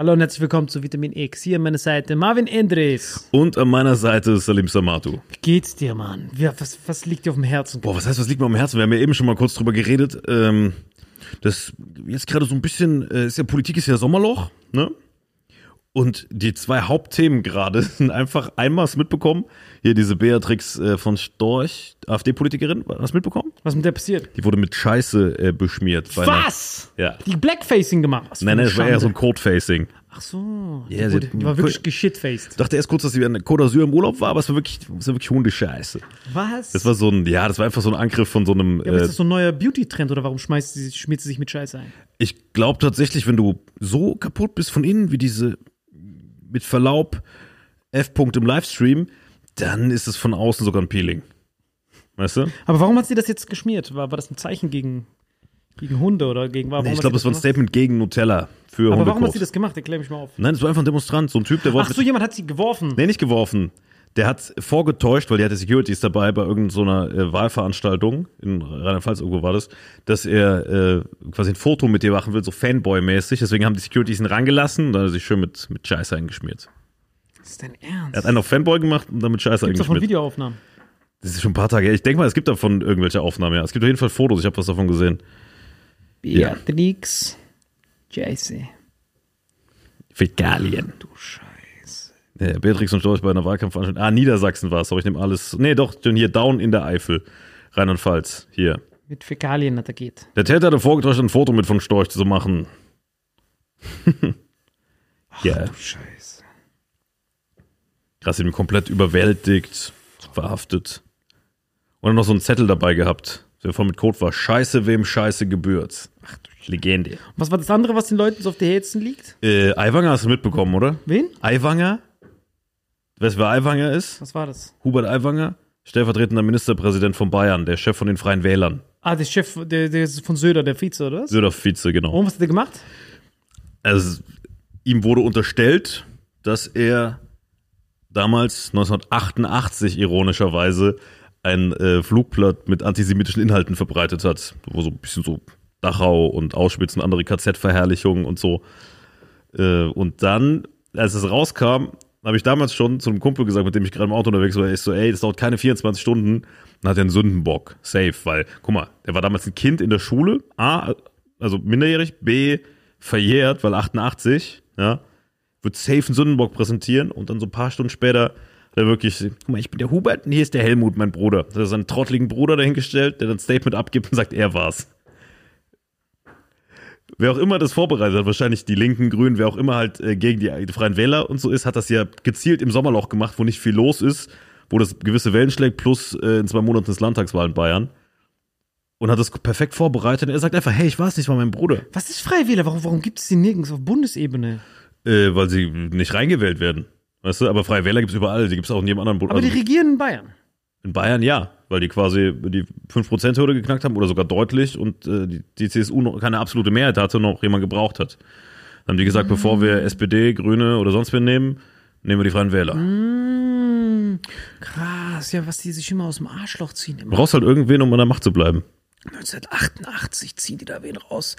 Hallo und herzlich willkommen zu Vitamin X. Hier an meiner Seite Marvin Endres. Und an meiner Seite Salim Samatu. Wie geht's dir, Mann? Was, was liegt dir auf dem Herzen? Boah, was heißt, was liegt mir am Herzen? Wir haben ja eben schon mal kurz drüber geredet. Ähm, das jetzt gerade so ein bisschen, äh, ist ja Politik ist ja Sommerloch, ne? Und die zwei Hauptthemen gerade sind einfach einmal hast mitbekommen, hier diese Beatrix äh, von Storch, AfD-Politikerin, hast mitbekommen? Was mit der passiert? Die wurde mit Scheiße äh, beschmiert. bei einer- Was? Ja. Die Blackfacing gemacht. Was Nein, nein, das war eher so ein. Code-Facing. Ach so. Ja, die, wurde, die war wirklich geschitfaced. Ich dachte erst kurz, dass sie der Côte d'Azur im Urlaub war, aber es war wirklich, es war wirklich Hundescheiße. Was? Das war so ein, ja, das war einfach so ein Angriff von so einem. ja, aber ist äh, das so ein neuer Beauty-Trend oder warum schmeißt sie, schmiert sie sich mit Scheiße ein? Ich glaube tatsächlich, wenn du so kaputt bist von innen wie diese, mit Verlaub, F-Punkt im Livestream, dann ist es von außen sogar ein Peeling. Weißt du? Aber warum hat sie das jetzt geschmiert? War, war das ein Zeichen gegen, gegen Hunde oder gegen warum Nee, ich glaube, das war ein? Statement gegen Nutella für Aber warum hat sie das gemacht? Erklär mich mal auf. Nein, es war einfach ein Demonstrant, so ein Typ, der wollte. Ach so, jemand hat sie geworfen. Nee, nicht geworfen. Der hat vorgetäuscht, weil die hatte Securities dabei bei irgendeiner äh, Wahlveranstaltung, in Rheinland-Pfalz irgendwo war das, dass er äh, quasi ein Foto mit dir machen will, so Fanboy-mäßig. Deswegen haben die Securities ihn rangelassen und dann hat er sich schön mit, mit Scheiße eingeschmiert. Das ist dein Ernst? Er hat einen auf Fanboy gemacht und dann mit Scheiße Gibt's davon eingeschmiert. Videoaufnahmen? Das ist schon ein paar Tage her. Ich denke mal, es gibt davon irgendwelche Aufnahmen, ja. Es gibt auf jeden Fall Fotos, ich habe was davon gesehen. Ja. Beatrix. Scheiße. Fäkalien. Du Scheiße. Ja, Beatrix und Storch bei einer Wahlkampfveranstaltung. Ah, Niedersachsen war es, aber ich nehme alles. Nee, doch, hier down in der Eifel. Rheinland-Pfalz. Hier. Mit Fäkalien hat er geht. Der Täter hatte vorgetäuscht, ein Foto mit von Storch zu machen. ja, Du Scheiße. krass, ihn komplett überwältigt, verhaftet. Und dann noch so einen Zettel dabei gehabt, der voll mit Code war. Scheiße, wem Scheiße gebührt. Ach du Legende. Was war das andere, was den Leuten so auf die Herzen liegt? Äh, Aiwanger hast du mitbekommen, oder? Wen? Aiwanger? Weißt du, wer Aiwanger ist? Was war das? Hubert Aiwanger, stellvertretender Ministerpräsident von Bayern, der Chef von den Freien Wählern. Ah, der Chef, der, der ist von Söder, der Vize, oder was? Söder Vize, genau. Und was hat der gemacht? Also, ihm wurde unterstellt, dass er damals 1988 ironischerweise ein äh, Flugblatt mit antisemitischen Inhalten verbreitet hat, wo so ein bisschen so Dachau und Auschwitz und andere KZ-Verherrlichungen und so. Äh, und dann, als es rauskam, habe ich damals schon zu einem Kumpel gesagt, mit dem ich gerade im Auto unterwegs war, ich so, ey, das dauert keine 24 Stunden, dann hat er einen Sündenbock, safe, weil, guck mal, der war damals ein Kind in der Schule, A, also minderjährig, B, verjährt, weil 88, ja, wird safe einen Sündenbock präsentieren und dann so ein paar Stunden später hat er wirklich, guck mal, ich bin der Hubert und hier ist der Helmut, mein Bruder. Da hat er seinen trottligen Bruder dahingestellt, der dann ein Statement abgibt und sagt, er war's. Wer auch immer das vorbereitet hat, wahrscheinlich die Linken, Grünen, wer auch immer halt äh, gegen die, die Freien Wähler und so ist, hat das ja gezielt im Sommerloch gemacht, wo nicht viel los ist, wo das gewisse Wellen schlägt, plus äh, in zwei Monaten ist Landtagswahl in Bayern. Und hat das perfekt vorbereitet. Und er sagt einfach, hey, ich weiß nicht, war mein Bruder. Was ist Freiwähler? Warum, warum gibt es die nirgends auf Bundesebene? Äh, weil sie nicht reingewählt werden. Weißt du, aber Freie Wähler gibt's überall, die gibt's auch in jedem anderen Bund. Aber die Also regieren in Bayern. in Bayern ja, weil die quasi die 5%-Hürde geknackt haben oder sogar deutlich und äh, die, die CSU noch keine absolute Mehrheit hatte, noch jemand gebraucht hat. Dann haben die gesagt, bevor wir SPD, Grüne oder sonst wen nehmen, nehmen wir die Freien Wähler. Mm, krass, ja, was die sich immer aus dem Arschloch ziehen. Du Immer. brauchst halt irgendwen, um an der Macht zu bleiben. 1988 ziehen die da wen raus.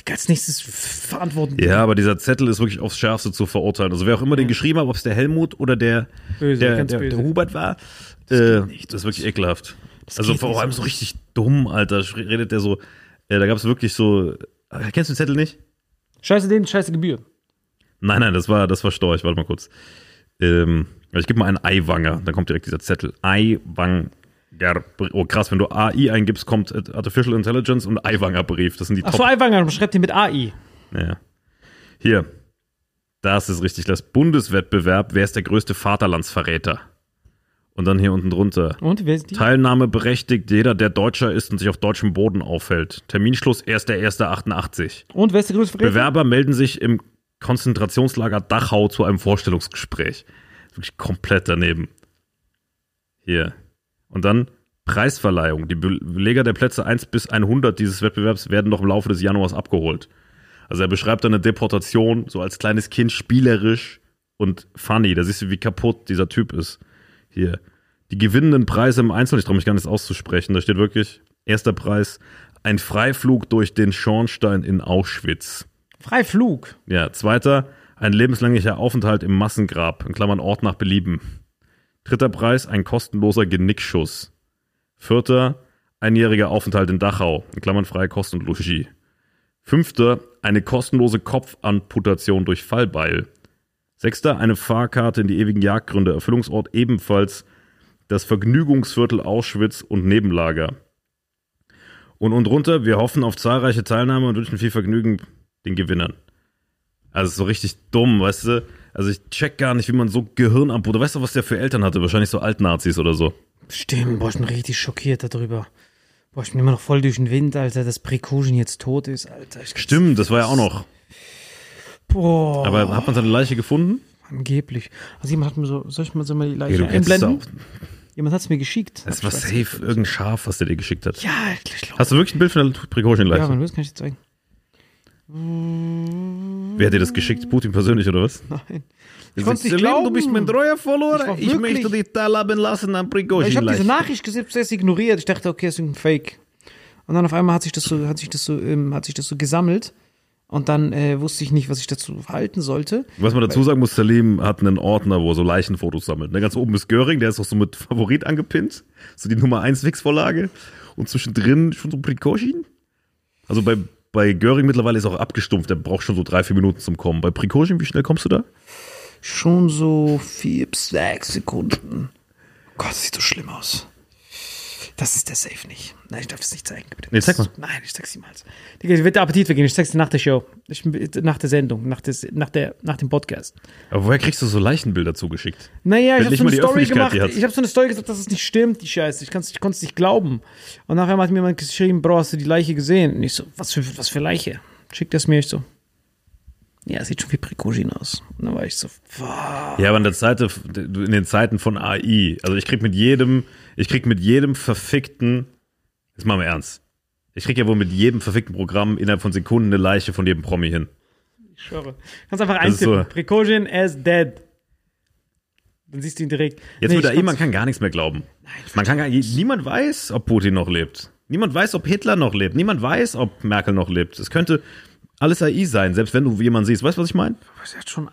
Die als nächstes verantworten. Ja, aber dieser Zettel ist wirklich aufs Schärfste zu verurteilen. Also wer auch immer den geschrieben hat, ob es der Helmut oder der, Böse, der, ganz der, der Hubert war, äh, geht nicht. das ist wirklich ekelhaft. also geht vor allem so richtig dumm, Alter. Redet der so, äh, da gab es wirklich so, äh, kennst du den Zettel nicht? Scheiße den, scheiße Gebühr. Nein, nein, das war, das war Storch. Warte mal kurz. Ähm, also ich gebe mal einen Eiwanger, dann kommt direkt dieser Zettel. Eiwanger. Oh krass, wenn du AI eingibst, kommt Artificial Intelligence und Eiwanger Brief. Das sind die Ach Top. so, Eiwanger, schreibt ihr mit AI. Ja. Hier. Das ist richtig. Das Bundeswettbewerb. Wer ist der größte Vaterlandsverräter? Und dann hier unten drunter. Und, wer ist die? Teilnahme berechtigt jeder, der Deutscher ist und sich auf deutschem Boden aufhält. Terminschluss 1.1.88. Und, wer ist der größte Verräter? Bewerber melden sich im Konzentrationslager Dachau zu einem Vorstellungsgespräch. Wirklich komplett daneben. Hier. Und dann Preisverleihung. Die Beleger der Plätze 1 bis 100 dieses Wettbewerbs werden noch im Laufe des Januars abgeholt. Also er beschreibt dann eine Deportation so als kleines Kind spielerisch und funny. Da siehst du, wie kaputt dieser Typ ist. Hier. Die gewinnenden Preise im Einzelnen, ich traue mich gar nicht auszusprechen. Da steht wirklich, erster Preis, ein Freiflug durch den Schornstein in Auschwitz. Freiflug. Ja, zweiter, ein lebenslänglicher Aufenthalt im Massengrab, in Klammern Ort nach Belieben. Dritter Preis, ein kostenloser Genickschuss. Vierter, einjähriger Aufenthalt in Dachau, in Klammern freie Kost und Logis. Fünfter, eine kostenlose Kopfamputation durch Fallbeil. Sechster, eine Fahrkarte in die ewigen Jagdgründe, Erfüllungsort ebenfalls das Vergnügungsviertel Auschwitz und Nebenlager. Und unten drunter, wir hoffen auf zahlreiche Teilnahme und wünschen viel Vergnügen den Gewinnern. Also so richtig dumm, weißt du? Also ich check gar nicht, wie man so Gehirnamput. Weißt du, was der für Eltern hatte? Wahrscheinlich so Altnazis oder so. Stimmt, boah, ich bin richtig schockiert darüber. Boah, ich bin immer noch voll durch den Wind, Alter, dass Prigozhin jetzt tot ist, Alter. Stimmt, das war ja auch noch. Boah, Aber hat man seine Leiche gefunden? angeblich. Also jemand hat mir so, soll ich mal so mal die Leiche Ja, es einblenden? Jemand hat es mir geschickt. Das war safe, irgendein Schaf, was der dir geschickt hat. Ja, ich glaube. Hast du wirklich ein Bild von der Ja, Prigozhin-Leiche? wenn du willst, kann ich dir zeigen. Wer hat dir das geschickt? Putin persönlich oder was? Nein. Ich konnte es nicht glauben. treuer Ich Follower. war wirklich- dich teilhaben lassen an Ich habe diese. Nachricht gesehen, zuerst ignoriert. Ich dachte, okay, das ist ein Fake. Und dann auf einmal hat sich das so, hat sich das so, ähm, hat sich das so gesammelt. Und dann äh, wusste ich nicht, was ich dazu halten sollte. Was man dazu sagen muss, Salim hat einen Ordner, wo er so Leichenfotos sammelt. Ne, ganz oben ist Göring, der ist auch so mit Favorit angepinnt. So die Nummer 1 Wix-Vorlage. Und zwischendrin schon so Prigozhin. Also bei, bei Göring mittlerweile ist er auch abgestumpft. Der braucht schon so drei, vier Minuten zum Kommen. Bei Prigozhin, wie schnell kommst du da? Schon so vier bis sechs Sekunden. Gott, das sieht so schlimm aus. Das ist der Safe nicht. Nein, ich darf das nicht zeigen. Bitte. Nee, zeig mal. Nein, ich zeig's niemals. Digga, wird der Appetit vergehen. Ich zeig's dir nach der Show. Ich, nach der Sendung, nach, des, nach, der, nach dem Podcast. Aber woher kriegst du so Leichenbilder zugeschickt? Naja, Wenn ich habe so eine Story gemacht. Ich habe so eine Story gesagt, dass es nicht stimmt, die Scheiße. Ich, ich konnte es nicht glauben. Und nachher hat mir jemand geschrieben, Bro, hast du die Leiche gesehen? Und ich so, was für, was für Leiche? Schickt das mir? Ich so, ja, es sieht schon wie Prigozhin aus. Und dann war ich so, wow. Ja, aber in der Zeit, in den Zeiten von AI, also ich krieg mit jedem, ich krieg mit jedem verfickten, jetzt machen wir ernst. Ich krieg ja wohl mit jedem verfickten Programm innerhalb von Sekunden eine Leiche von jedem Promi hin. Ich schwöre. Kannst einfach eintippen. so. Prigozhin as dead. Dann siehst du ihn direkt. Jetzt Nee, ich AI, man kann gar nichts mehr glauben. Man kann gar, niemand weiß, ob Putin noch lebt. Niemand weiß, ob Hitler noch lebt. Niemand weiß, ob Merkel noch lebt. Es könnte alles AI sein, selbst wenn du jemanden siehst. Weißt du, was ich meine?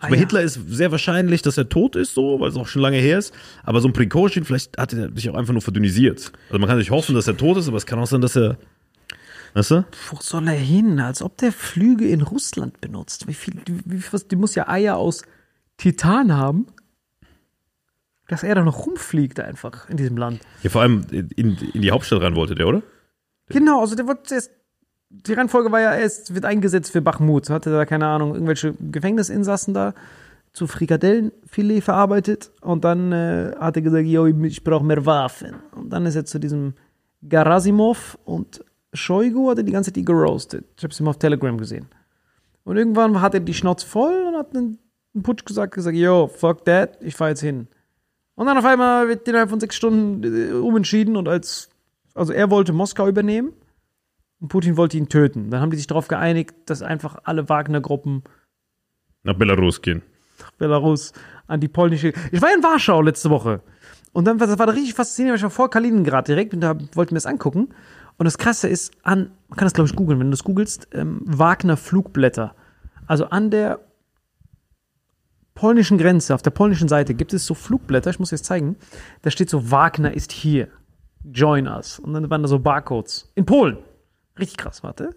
Bei. Hitler ist sehr wahrscheinlich, dass er tot ist, so, weil es auch schon lange her ist. Aber so ein Prigozhin, vielleicht hat er sich auch einfach nur verdünnisiert. Also man kann natürlich hoffen, dass er tot ist, aber es kann auch sein, dass er. Weißt du? Wo soll er hin? Als ob der Flüge in Russland benutzt. Wie viel, wie, was, die muss ja Eier aus Titan haben. Dass er da noch rumfliegt einfach in diesem Land. Ja, vor allem in, in die Hauptstadt rein wollte der, oder? Genau, also der wird zuerst. Die Reihenfolge war ja erst, wird eingesetzt für Bachmut. Hatte da, keine Ahnung, irgendwelche Gefängnisinsassen da zu Frikadellenfilet verarbeitet. Und dann äh, hat er gesagt, yo, ich brauche mehr Waffen. Und dann ist er zu diesem Garasimov und Shoigu hat er die ganze Zeit die geroastet. Ich habe es immer auf Telegram gesehen. Und irgendwann hat er die Schnauze voll und hat einen, einen Putsch gesagt, gesagt, yo, fuck that, ich fahr jetzt hin. Und dann auf einmal wird innerhalb von sechs Stunden äh, umentschieden und als, also er wollte Moskau übernehmen und Putin wollte ihn töten. Dann haben die sich darauf geeinigt, dass einfach alle Wagner-Gruppen Nach Belarus gehen. nach Belarus an die polnische. Ich war in Warschau letzte Woche. Und dann war das war da richtig faszinierend, ich war vor Kaliningrad direkt und da wollte mir das angucken. Und das Krasse ist, an, man kann das glaube ich googeln, wenn du das googelst, ähm, Wagner Flugblätter. Also an der polnischen Grenze, auf der polnischen Seite gibt es so Flugblätter, ich muss dir das zeigen. Da steht so, Wagner ist hier. Join us. Und dann waren da so Barcodes. In Polen. Richtig krass, warte.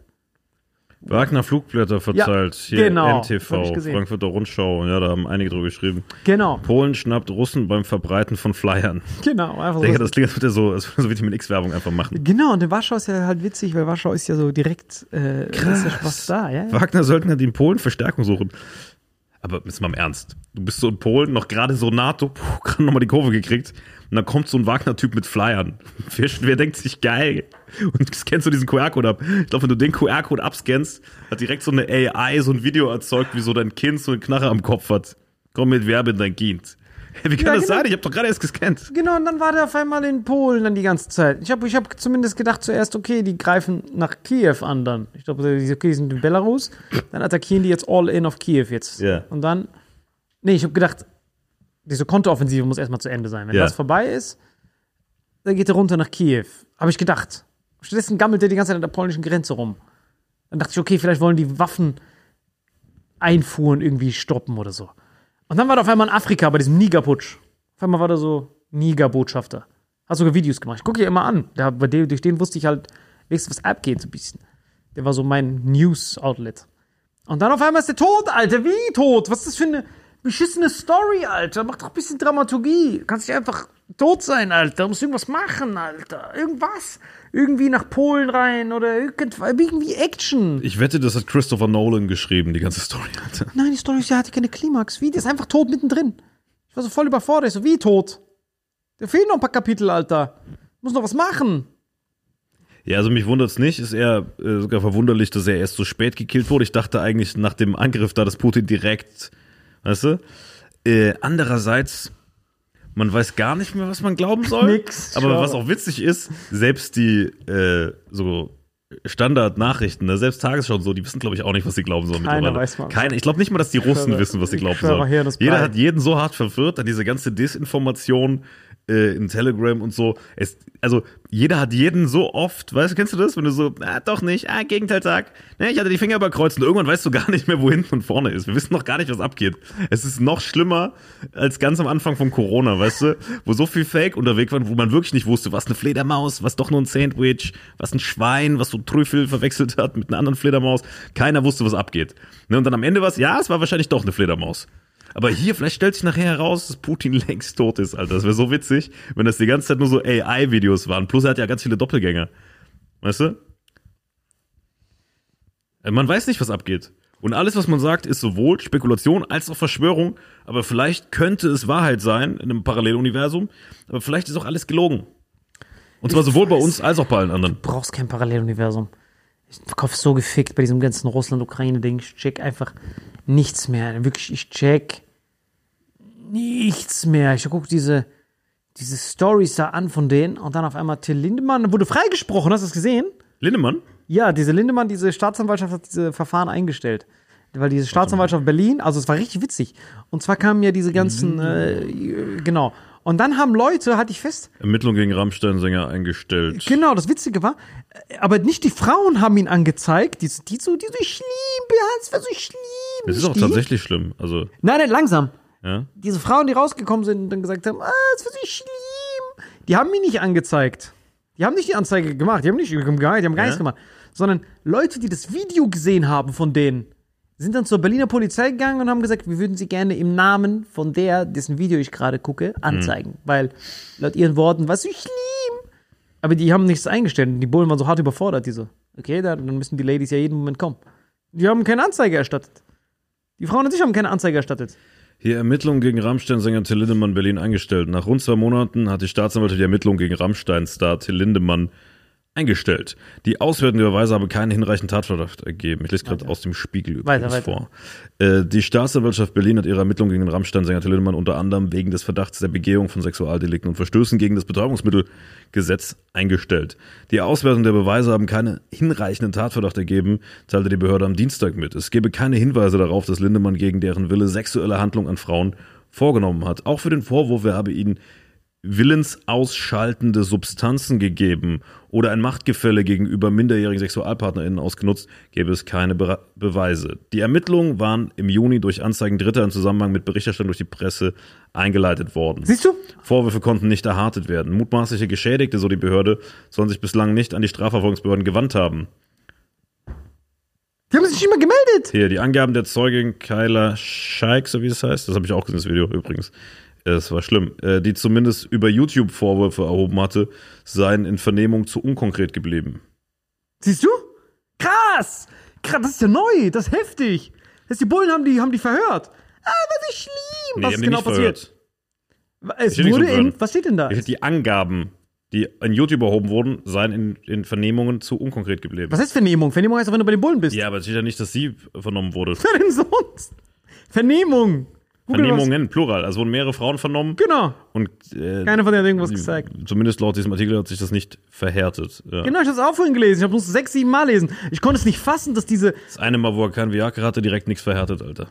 Wagner Flugblätter verteilt. Hier genau. NTV. Frankfurter Rundschau. Ja, da haben einige drüber geschrieben. Genau, Polen schnappt Russen beim Verbreiten von Flyern. genau. Einfach Ich denke, so. das klingt, als würde so, als würde Vitamin X-Werbung einfach machen. Genau, und in Warschau ist ja halt witzig, weil Warschau ist ja so direkt äh, Krass. ja was da, ja. ja. Wagner sollten halt in Polen Verstärkung suchen. Aber jetzt mal im Ernst. Du bist so in Polen, noch gerade so NATO, puh, gerade nochmal die Kurve gekriegt. Und dann kommt so ein Wagner-Typ mit Flyern. Wer, wer denkt sich geil? Und scannst du diesen QR-Code ab. Ich glaube, wenn du den QR-Code abscannst, hat direkt so eine AI so ein Video erzeugt, wie so dein Kind so einen Knarre am Kopf hat. Komm mit Werbe in dein Kind. Hey, wie kann Ja, das genau. sein? Ich habe doch gerade erst gescannt. Genau, und dann war der auf einmal in Polen dann die ganze Zeit. Ich habe ich hab zumindest gedacht zuerst, okay, die greifen nach Kiew an dann. Ich glaube, die, okay, die sind in Belarus. Dann attackieren die jetzt all in auf Kiew jetzt. Ja. Und dann, nee, ich habe gedacht, diese Kontooffensive muss erstmal zu Ende sein. Wenn Ja. das vorbei ist, dann geht er runter nach Kiew. Habe ich gedacht. Stattdessen gammelt er die ganze Zeit an der polnischen Grenze rum. Dann dachte ich, okay, vielleicht wollen die Waffen Einfuhren irgendwie stoppen oder so. Und dann war er auf einmal in Afrika bei diesem Nigerputsch. Auf einmal war der so Niger-Botschafter. Hat sogar Videos gemacht. Ich gucke dir immer an. Der, bei dem, durch den wusste ich halt, wenigstens was abgeht, so ein bisschen. Der war so mein News-Outlet. Und dann auf einmal ist der tot, Alter. Wie tot? Was ist das für eine beschissene Story, Alter? Mach doch ein bisschen Dramaturgie. Du kannst nicht einfach tot sein, Alter. Du musst irgendwas machen, Alter. Irgendwas. Irgendwie nach Polen rein oder. Irgendwie Action. Ich wette, das hat Christopher Nolan geschrieben, die ganze Story. Alter. Nein, die Story hatte keine Klimax. Wie? Der ist einfach tot mittendrin. Ich war so voll überfordert. Ich so, wie tot? Da fehlen noch ein paar Kapitel, Alter. Muss noch was machen. Ja, also mich wundert's nicht. Ist eher äh, sogar verwunderlich, dass er erst so spät gekillt wurde. Ich dachte eigentlich nach dem Angriff da, dass Putin direkt, weißt du? Äh, andererseits, man weiß gar nicht mehr, was man glauben soll. Nix, Aber schau. was auch witzig ist, selbst die äh, so Standardnachrichten, ne, selbst Tagesschau und so, die wissen, glaube ich, auch nicht, was sie glauben sollen. Keiner mittlerweile. weiß mal. Keiner, ich glaube nicht mal, dass die Russen schwöre- wissen, was sie glauben sollen. Jeder hat jeden so hart verwirrt, dann diese ganze Desinformation äh, in Telegram und so. Es, also jeder hat jeden so oft, weißt du, kennst du das? Wenn du so, ah, doch nicht, ah, Gegenteiltag, ne, ich hatte die Finger überkreuzt und irgendwann weißt du gar nicht mehr, wo hinten und vorne ist. Wir wissen noch gar nicht, was abgeht. Es ist noch schlimmer als ganz am Anfang von Corona, weißt du, wo so viel Fake unterwegs war, wo man wirklich nicht wusste, was eine Fledermaus, was doch nur ein Sandwich, was ein Schwein, was so Trüffel verwechselt hat mit einer anderen Fledermaus. Keiner wusste, was abgeht. Ne, und dann am Ende war es, ja, es war wahrscheinlich doch eine Fledermaus. Aber hier, vielleicht stellt sich nachher heraus, dass Putin längst tot ist, Alter. Das wäre so witzig, wenn das die ganze Zeit nur so AI-Videos waren. Plus er hat ja ganz viele Doppelgänger. Weißt du? Äh, Man weiß nicht, was abgeht. Und alles, was man sagt, ist sowohl Spekulation als auch Verschwörung. Aber vielleicht könnte es Wahrheit sein in einem Paralleluniversum. Aber vielleicht ist auch alles gelogen. Und zwar sowohl bei uns als auch bei allen anderen. Du brauchst kein Paralleluniversum. Ich bin Kopf so gefickt bei diesem ganzen Russland-Ukraine-Ding. Ich check einfach nichts mehr. Wirklich, ich check nichts mehr. Ich gucke diese, diese Stories da an von denen und dann auf einmal Till Lindemann wurde freigesprochen. Hast du das gesehen? Lindemann? Ja, diese Lindemann, diese Staatsanwaltschaft hat diese Verfahren eingestellt. Weil diese Staatsanwaltschaft Berlin, also es war richtig witzig. Und zwar kamen ja diese ganzen, äh, genau. Und dann haben Leute, hatte ich fest, Ermittlung gegen Rammstein-Sänger eingestellt. Genau, das Witzige war, aber nicht die Frauen haben ihn angezeigt, die, die so, die so, ich liebe Hans, was so, ich liebe Das ist auch die. tatsächlich schlimm. Also, Nein, nein, langsam. Ja. Diese Frauen, die rausgekommen sind und dann gesagt haben, ah, das ich liebe, die haben ihn nicht angezeigt. Die haben nicht die Anzeige gemacht, die haben nicht geheilt, die haben gar Ja? nichts gemacht. Sondern Leute, die das Video gesehen haben von denen, sind dann zur Berliner Polizei gegangen und haben gesagt, wir würden sie gerne im Namen von der, dessen Video ich gerade gucke, anzeigen. Weil laut ihren Worten, was ich liebe. Aber die haben nichts eingestellt und die Bullen waren so hart überfordert, die so, okay, dann dann müssen die Ladies ja jeden Moment kommen. Die haben keine Anzeige erstattet. Die Frauen an sich haben keine Anzeige erstattet. Hier Ermittlungen gegen Rammstein-Sänger Till Lindemann Berlin eingestellt. Nach rund zwei Monaten hat die Staatsanwaltschaft die Ermittlungen gegen Rammstein-Star Till Lindemann eingestellt. Die auswertende Beweise haben keinen hinreichenden Tatverdacht ergeben. Ich lese gerade aus dem Spiegel übrigens Weiter, weiter. vor. Äh, die Staatsanwaltschaft Berlin hat ihre Ermittlungen gegen den Rammstein-Sänger Till Lindemann unter anderem wegen des Verdachts der Begehung von Sexualdelikten und Verstößen gegen das Betäubungsmittelgesetz eingestellt. Die Auswertung der Beweise haben keinen hinreichenden Tatverdacht ergeben, teilte die Behörde am Dienstag mit. Es gebe keine Hinweise darauf, dass Lindemann gegen deren Wille sexuelle Handlungen an Frauen vorgenommen hat. Auch für den Vorwurf, er habe ihnen willensausschaltende Substanzen gegeben oder ein Machtgefälle gegenüber minderjährigen SexualpartnerInnen ausgenutzt, gäbe es keine Be Beweise. Die Ermittlungen waren im Juni durch Anzeigen Dritter im Zusammenhang mit Berichterstattung durch die Presse eingeleitet worden. Siehst du? Vorwürfe konnten nicht erhartet werden. Mutmaßliche Geschädigte, so die Behörde, sollen sich bislang nicht an die Strafverfolgungsbehörden gewandt haben. Die haben sich nicht mal gemeldet. Hier, die Angaben der Zeugin Kyla Scheik, so wie es heißt, das habe ich auch gesehen, das Video übrigens. Es war schlimm. Äh, Die zumindest über YouTube Vorwürfe erhoben hatte, seien in Vernehmung zu unkonkret geblieben. Siehst du? Krass! Krass, das ist ja neu, das ist heftig. Das die Bullen haben die, haben die verhört. Ah, was ich lieb. Nee, was ist genau passiert? Es wurde in, was steht denn da? Die Angaben, die in YouTube erhoben wurden, seien in, in Vernehmungen zu unkonkret geblieben. Was heißt Vernehmung? Vernehmung heißt wenn du bei den Bullen bist. Ja, aber es steht ja nicht, dass sie vernommen wurde. Wer denn sonst? Vernehmung. Google Vernehmungen, plural. Also wurden mehrere Frauen vernommen. Was. Genau. Und äh, Keine von denen hat irgendwas gezeigt. zumindest laut diesem Artikel hat sich das nicht verhärtet. Ja. Genau, ich habe es auch vorhin gelesen. Ich habe es sechs, sieben Mal lesen. Ich konnte es nicht fassen, dass diese. Das eine Mal, wo er kein Viagra hatte, direkt nichts verhärtet, Alter.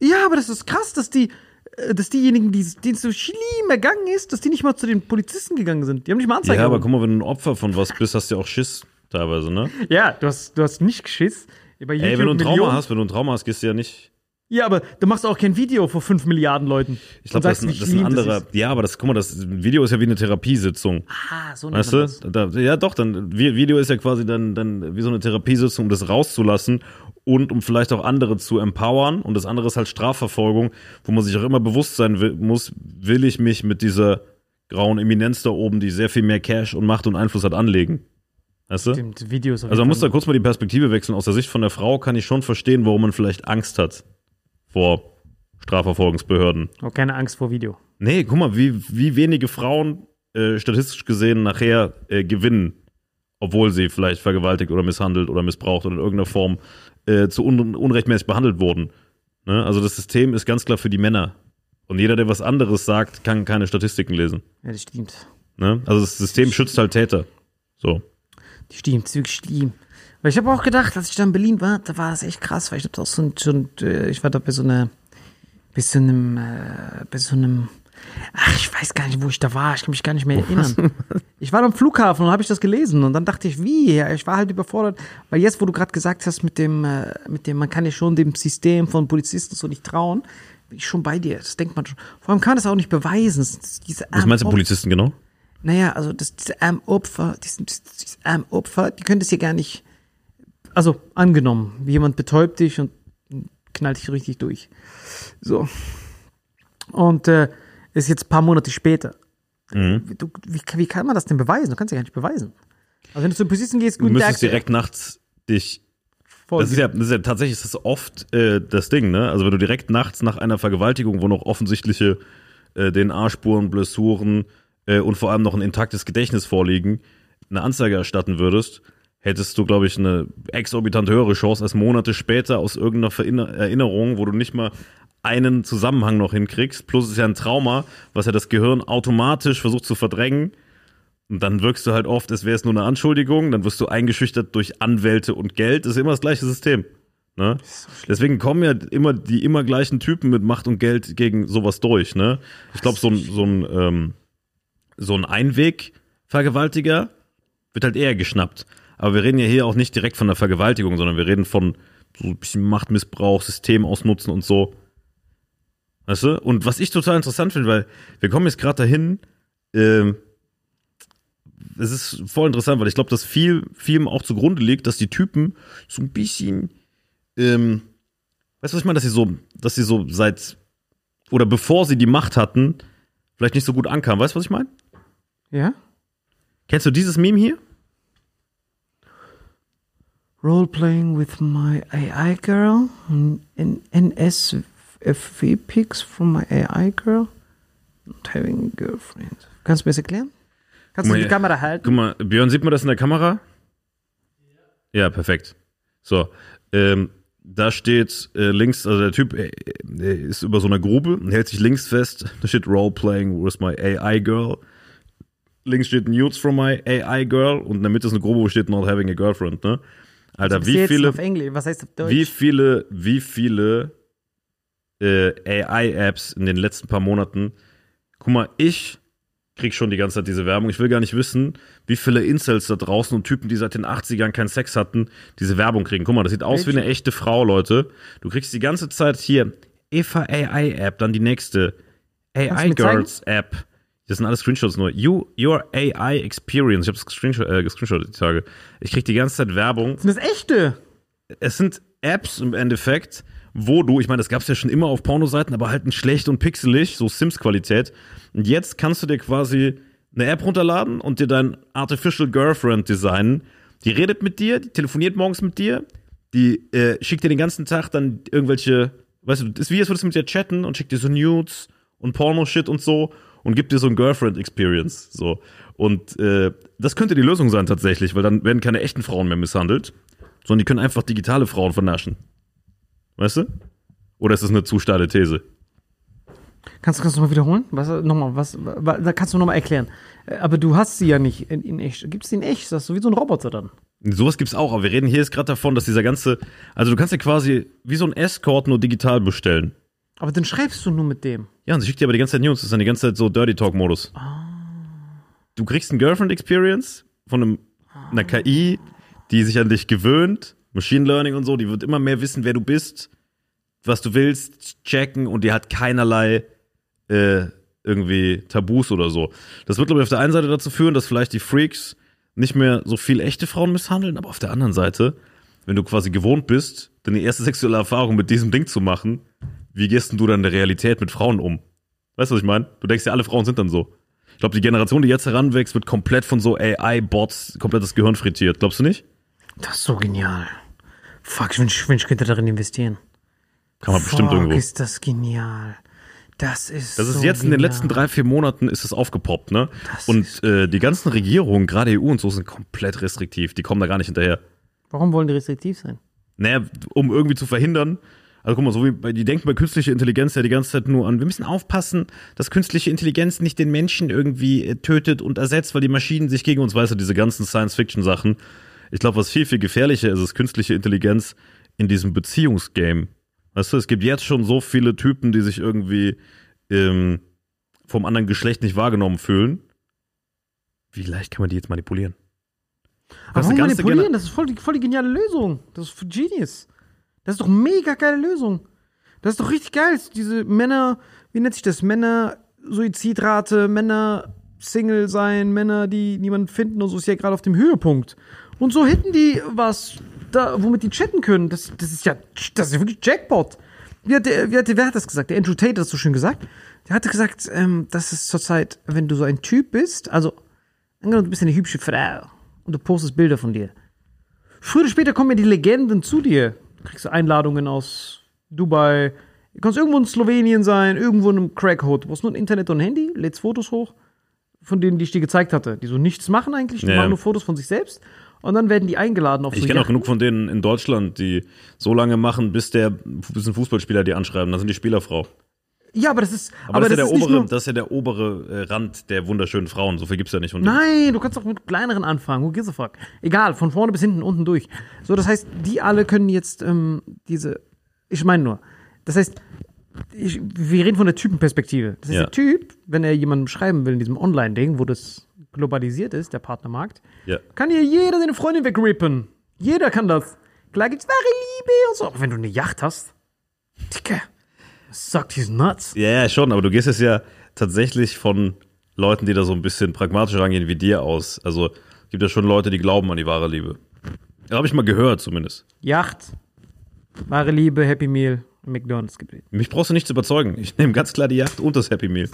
Ja, aber das ist krass, dass die, äh, dass diejenigen, die denen es so schlimm ergangen ist, dass die nicht mal zu den Polizisten gegangen sind. Die haben nicht mal Anzeige Ja, aber guck mal, wenn du ein Opfer von was bist, hast du ja auch Schiss teilweise, ne? Ja, du hast, du hast nicht geschiss. Bei Ey, wenn du ein Trauma Millionen- hast, wenn du ein Trauma hast, gehst du ja nicht Ja, aber du machst auch kein Video vor 5 Milliarden Leuten. Ich glaube, das, das ist ein anderer. Ist. Ja, aber das, guck mal, das Video ist ja wie eine Therapiesitzung. Ah, so weißt du? Da, ja, doch, dann Video ist ja quasi dann, dann wie so eine Therapiesitzung, um das rauszulassen und um vielleicht auch andere zu empowern. Und das andere ist halt Strafverfolgung, wo man sich auch immer bewusst sein will, muss, will ich mich mit dieser grauen Eminenz da oben, die sehr viel mehr Cash und Macht und Einfluss hat, anlegen. Weißt du? Stimmt, Videos. Also man muss da kurz mal die Perspektive wechseln. Aus der Sicht von der Frau kann ich schon verstehen, warum man vielleicht Angst hat vor Strafverfolgungsbehörden. Oh, keine Angst vor Video. Nee, guck mal, wie, wie wenige Frauen äh, statistisch gesehen nachher äh, gewinnen, obwohl sie vielleicht vergewaltigt oder misshandelt oder missbraucht oder in irgendeiner Form äh, zu un unrechtmäßig behandelt wurden. Ne? Also das System ist ganz klar für die Männer. Und jeder, der was anderes sagt, kann keine Statistiken lesen. Ja, das stimmt. Ne? Also das System schützt halt Täter. So. Die stimmt, wirklich schlimm. Weil ich habe auch gedacht, als ich da in Berlin war, da war es echt krass, weil ich habe auch so, so äh, ich war da bei so einer, bei so einem, äh, bei so einem, ach, ich weiß gar nicht, wo ich da war, ich kann mich gar nicht mehr erinnern. Ich war am Flughafen und habe ich das gelesen und dann dachte ich, wie? Ich war halt überfordert, weil jetzt, wo du gerade gesagt hast, mit dem, äh, mit dem, man kann ja schon dem System von Polizisten so nicht trauen, bin ich schon bei dir. Das denkt man schon. Vor allem kann das auch nicht beweisen. Diese Was meinst du Polizisten genau? Naja, also das, diese armen Opfer, diese, diese armen Opfer, die können das ja gar nicht also angenommen, jemand betäubt dich und knallt dich richtig durch. So. Und äh, ist jetzt ein paar Monate später. Mhm. Du, wie, wie, kann man das denn beweisen? Du kannst ja gar nicht beweisen. Also wenn du zu Polizisten gehst, guten Du müsstest direkt nachts dich das ist, ja, das ist ja tatsächlich ist das oft äh, das Ding, ne? Also wenn du direkt nachts nach einer Vergewaltigung, wo noch offensichtliche äh, DNA-Spuren, Blessuren äh, und vor allem noch ein intaktes Gedächtnis vorliegen, eine Anzeige erstatten würdest, hättest du, glaube ich, eine exorbitant höhere Chance als Monate später aus irgendeiner Erinnerung, wo du nicht mal einen Zusammenhang noch hinkriegst. Plus es ist ja ein Trauma, was ja das Gehirn automatisch versucht zu verdrängen. Und dann wirkst du halt oft, als wäre es nur eine Anschuldigung. Dann wirst du eingeschüchtert durch Anwälte und Geld. Das ist immer das gleiche System. Ne? Deswegen kommen ja immer die immer gleichen Typen mit Macht und Geld gegen sowas durch. Ne? Ich glaube, so ein, so ein, ähm, so ein Einweg-Vergewaltiger wird halt eher geschnappt. Aber wir reden ja hier auch nicht direkt von der Vergewaltigung, sondern wir reden von so ein bisschen Machtmissbrauch, System ausnutzen und so. Weißt du? Und was ich total interessant finde, weil wir kommen jetzt gerade dahin, ähm, es ist voll interessant, weil ich glaube, dass viel, vielem auch zugrunde liegt, dass die Typen so ein bisschen, ähm, weißt du, was ich meine, dass sie so, dass sie so seit, oder bevor sie die Macht hatten, vielleicht nicht so gut ankamen. Weißt du, was ich meine? Ja. Kennst du dieses Meme hier? Role-playing with my AI girl NSFW pics from my AI girl not having a girlfriend. Kannst du mir das erklären? Kannst du die Kamera halten? Guck mal, Björn, sieht man das in der Kamera? Ja, ja perfekt. So, ähm, da steht äh, links, also der Typ äh, ist über so einer Grube und hält sich links fest. Da steht Role-playing with my AI girl. Links steht Nudes from my AI girl und in der Mitte ist eine Grube, wo steht Not having a girlfriend, ne? Alter, also wie viele. Auf Englisch. Was heißt auf Deutsch? Wie viele, wie viele äh, AI-Apps in den letzten paar Monaten. Guck mal, ich krieg schon die ganze Zeit diese Werbung. Ich will gar nicht wissen, wie viele Incels da draußen und Typen, die seit den 80ern keinen Sex hatten, diese Werbung kriegen. Guck mal, das sieht aus Welche? wie eine echte Frau, Leute. Du kriegst die ganze Zeit hier Eva AI App, dann die nächste AI Girls App. Das sind alles Screenshots nur. You, your AI Experience. Ich habe das Screenshot, äh, gescreenshot die Tage. Ich krieg die ganze Zeit Werbung. Sind das echte? Es sind Apps im Endeffekt, wo du, ich meine, das gab's ja schon immer auf Pornoseiten, aber halt ein schlecht und pixelig, so Sims-Qualität. Und jetzt kannst du dir quasi eine App runterladen und dir dein Artificial Girlfriend designen. Die redet mit dir, die telefoniert morgens mit dir, die äh, schickt dir den ganzen Tag dann irgendwelche, weißt du, ist wie als würdest du mit dir chatten und schickt dir so Nudes und Porno-Shit und so und gibt dir so ein Girlfriend-Experience. So. Und äh, das könnte die Lösung sein tatsächlich, weil dann werden keine echten Frauen mehr misshandelt, sondern die können einfach digitale Frauen vernaschen. Weißt du? Oder ist das eine zu steile These? Kannst, kannst du mal wiederholen? Was, nochmal, was, da kannst du nochmal erklären. Äh, aber du hast sie ja nicht in, in echt. Gibt es die in echt? Das ist so wie so ein Roboter dann. Sowas gibt's auch, aber wir reden hier jetzt gerade davon, dass dieser ganze, also du kannst ja quasi wie so ein Escort nur digital bestellen. Aber dann schreibst du nur mit dem. Ja, und sie schickt dir aber die ganze Zeit News. Das ist dann die ganze Zeit so Dirty Talk-Modus. Oh. Du kriegst ein Girlfriend-Experience von einem, einer KI, die sich an dich gewöhnt. Machine Learning und so, die wird immer mehr wissen, wer du bist. was du willst, checken und die hat keinerlei äh, irgendwie Tabus oder so. Das wird, glaube ich, auf der einen Seite dazu führen, dass vielleicht die Freaks nicht mehr so viel echte Frauen misshandeln, aber auf der anderen Seite, wenn du quasi gewohnt bist, deine erste sexuelle Erfahrung mit diesem Ding zu machen, wie gehst denn du dann in der Realität mit Frauen um? Weißt du, was ich meine? Du denkst ja, alle Frauen sind dann so. Ich glaube, die Generation, die jetzt heranwächst, wird komplett von so AI-Bots komplett das Gehirn frittiert. Glaubst du nicht? Das ist so genial. Fuck, ich wünsche, ich wünsch, ich könnte darin investieren. Kann man bestimmt Fuck, irgendwo. ist das genial. Das ist Das ist so jetzt in den genial. letzten drei, vier Monaten ist es aufgepoppt, ne? Das Und ist- äh, die ganzen Regierungen, gerade EU und so, sind komplett restriktiv. Die kommen da gar nicht hinterher. Warum wollen die restriktiv sein? Naja, um irgendwie zu verhindern. Also guck mal, so wie bei, die denken bei künstlicher Intelligenz ja die ganze Zeit nur an, wir müssen aufpassen, dass künstliche Intelligenz nicht den Menschen irgendwie äh, tötet und ersetzt, weil die Maschinen sich gegen uns, weißt du, diese ganzen Science-Fiction-Sachen. Ich glaube, was viel, viel gefährlicher ist, ist künstliche Intelligenz in diesem Beziehungsgame. Weißt du, es gibt jetzt schon so viele Typen, die sich irgendwie ähm, vom anderen Geschlecht nicht wahrgenommen fühlen. Wie leicht kann man die jetzt manipulieren? Aber warum manipulieren? Das ist voll die, voll die geniale Lösung. Das ist Genius. Das ist doch mega geile Lösung. Das ist doch richtig geil. Diese Männer, wie nennt sich das? Männer, Suizidrate, Männer, Single sein, Männer, die niemanden finden und so ist ja gerade auf dem Höhepunkt. Und so hätten die was, da, womit die chatten können. Das, das ist ja, das ist ja wirklich Jackpot. Wie hat, der, wie hat, der, wer hat das gesagt? Der Andrew Tate hat das so schön gesagt. Der hatte gesagt, ähm, das ist zurzeit, wenn du so ein Typ bist, also, angenommen, du bist eine hübsche Frau und du postest Bilder von dir. Früher oder später kommen ja die Legenden zu dir. Du kriegst Einladungen aus Dubai. Du kannst irgendwo in Slowenien sein, irgendwo in einem Crackhood. Du brauchst nur ein Internet und ein Handy, lädst Fotos hoch, von denen, die ich dir gezeigt hatte, die so nichts machen eigentlich, die Ja. machen nur Fotos von sich selbst. Und dann werden die eingeladen auf Ich so kenne auch genug von denen in Deutschland, die so lange machen, bis der bis ein Fußballspieler die anschreiben. Dann sind die Spielerfrau. Ja, aber das ist, Aber, aber, das, ist ja der obere, nur, das ist ja der obere äh, Rand der wunderschönen Frauen. So viel gibt's ja nicht. Nein, du kannst auch mit kleineren anfangen. Who gives a fuck? Egal, von vorne bis hinten, unten durch. So, das heißt, die alle können jetzt ähm, diese. Ich meine nur. Das heißt, ich, wir reden von der Typenperspektive. Das heißt, Ja. der Typ, wenn er jemandem schreiben will in diesem Online-Ding, wo das globalisiert ist, der Partnermarkt, Ja. kann hier jeder seine Freundin wegrippen. Jeder kann das. Klar gibt's wahre Liebe und so. Aber wenn du eine Yacht hast, Dicker, suckt his nuts. Ja, ja, schon, aber du gehst jetzt ja tatsächlich von Leuten, die da so ein bisschen pragmatischer rangehen wie dir aus. Also gibt ja schon Leute, die glauben an die wahre Liebe. Habe ich mal gehört zumindest. Yacht, wahre Liebe, Happy Meal, McDonalds gibt Mich brauchst du nicht zu überzeugen. Ich nehme ganz klar die Yacht und das Happy Meal.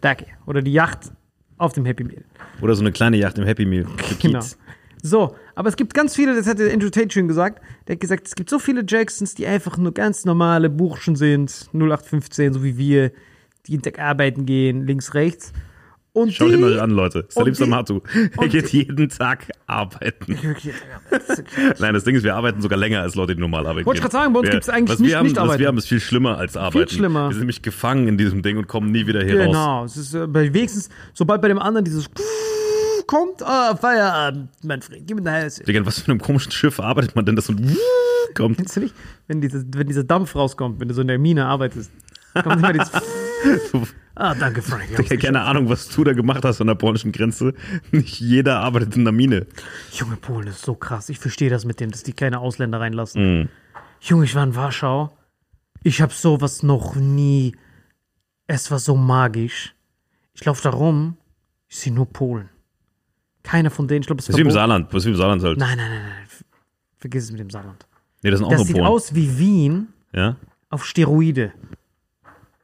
Danke. Oder die Yacht auf dem Happy Meal. Oder so eine kleine Yacht im Happy Meal. Genau. Kids. So, aber es gibt ganz viele, das hat der Andrew Tate schön gesagt, der hat gesagt, es gibt so viele Jacksons, die einfach nur ganz normale Burschen sind, 0815, so wie wir, die jeden Tag arbeiten gehen, links, rechts. Und Schaut ihn euch an, Leute. Salim Samatu. Er geht jeden Tag arbeiten. Nein, das Ding ist, wir arbeiten sogar länger als Leute, die normal arbeiten. Wollte ich grad sagen, bei uns Wir- gibt's eigentlich was nicht wir haben, nicht Was arbeiten. wir haben, ist viel schlimmer als arbeiten. schlimmer. Wir sind nämlich gefangen in diesem Ding und kommen nie wieder hier raus. Genau, es ist äh, wenigstens, sobald bei dem anderen dieses kommt, ah, Feierabend, Manfred, gib mir nach Hause. Digga, was für einem komischen Schiff arbeitet man denn, das so kommt? Kennst du nicht? Wenn, dieses, wenn dieser Dampf rauskommt, wenn du so in der Mine arbeitest, kommt immer dieses Ah, danke, Frank. haben's Digga, keine Ahnung, was du da gemacht hast an der polnischen Grenze. Nicht jeder arbeitet in der Mine. Junge, Polen ist so krass. Ich verstehe das mit dem, dass die keine Ausländer reinlassen. Junge, ich war in Warschau. Ich habe sowas noch nie. Es war so magisch. Ich laufe da rum. Ich sehe nur Polen. Keiner von denen. Ich glaube, es Das ist wie im. Saarland. Das ist wie im Saarland halt. Nein, nein, nein, nein. Ver- Vergiss es mit dem Saarland. Nee, das sind auch Das nur sieht Polen. aus wie Wien Ja? auf Steroide.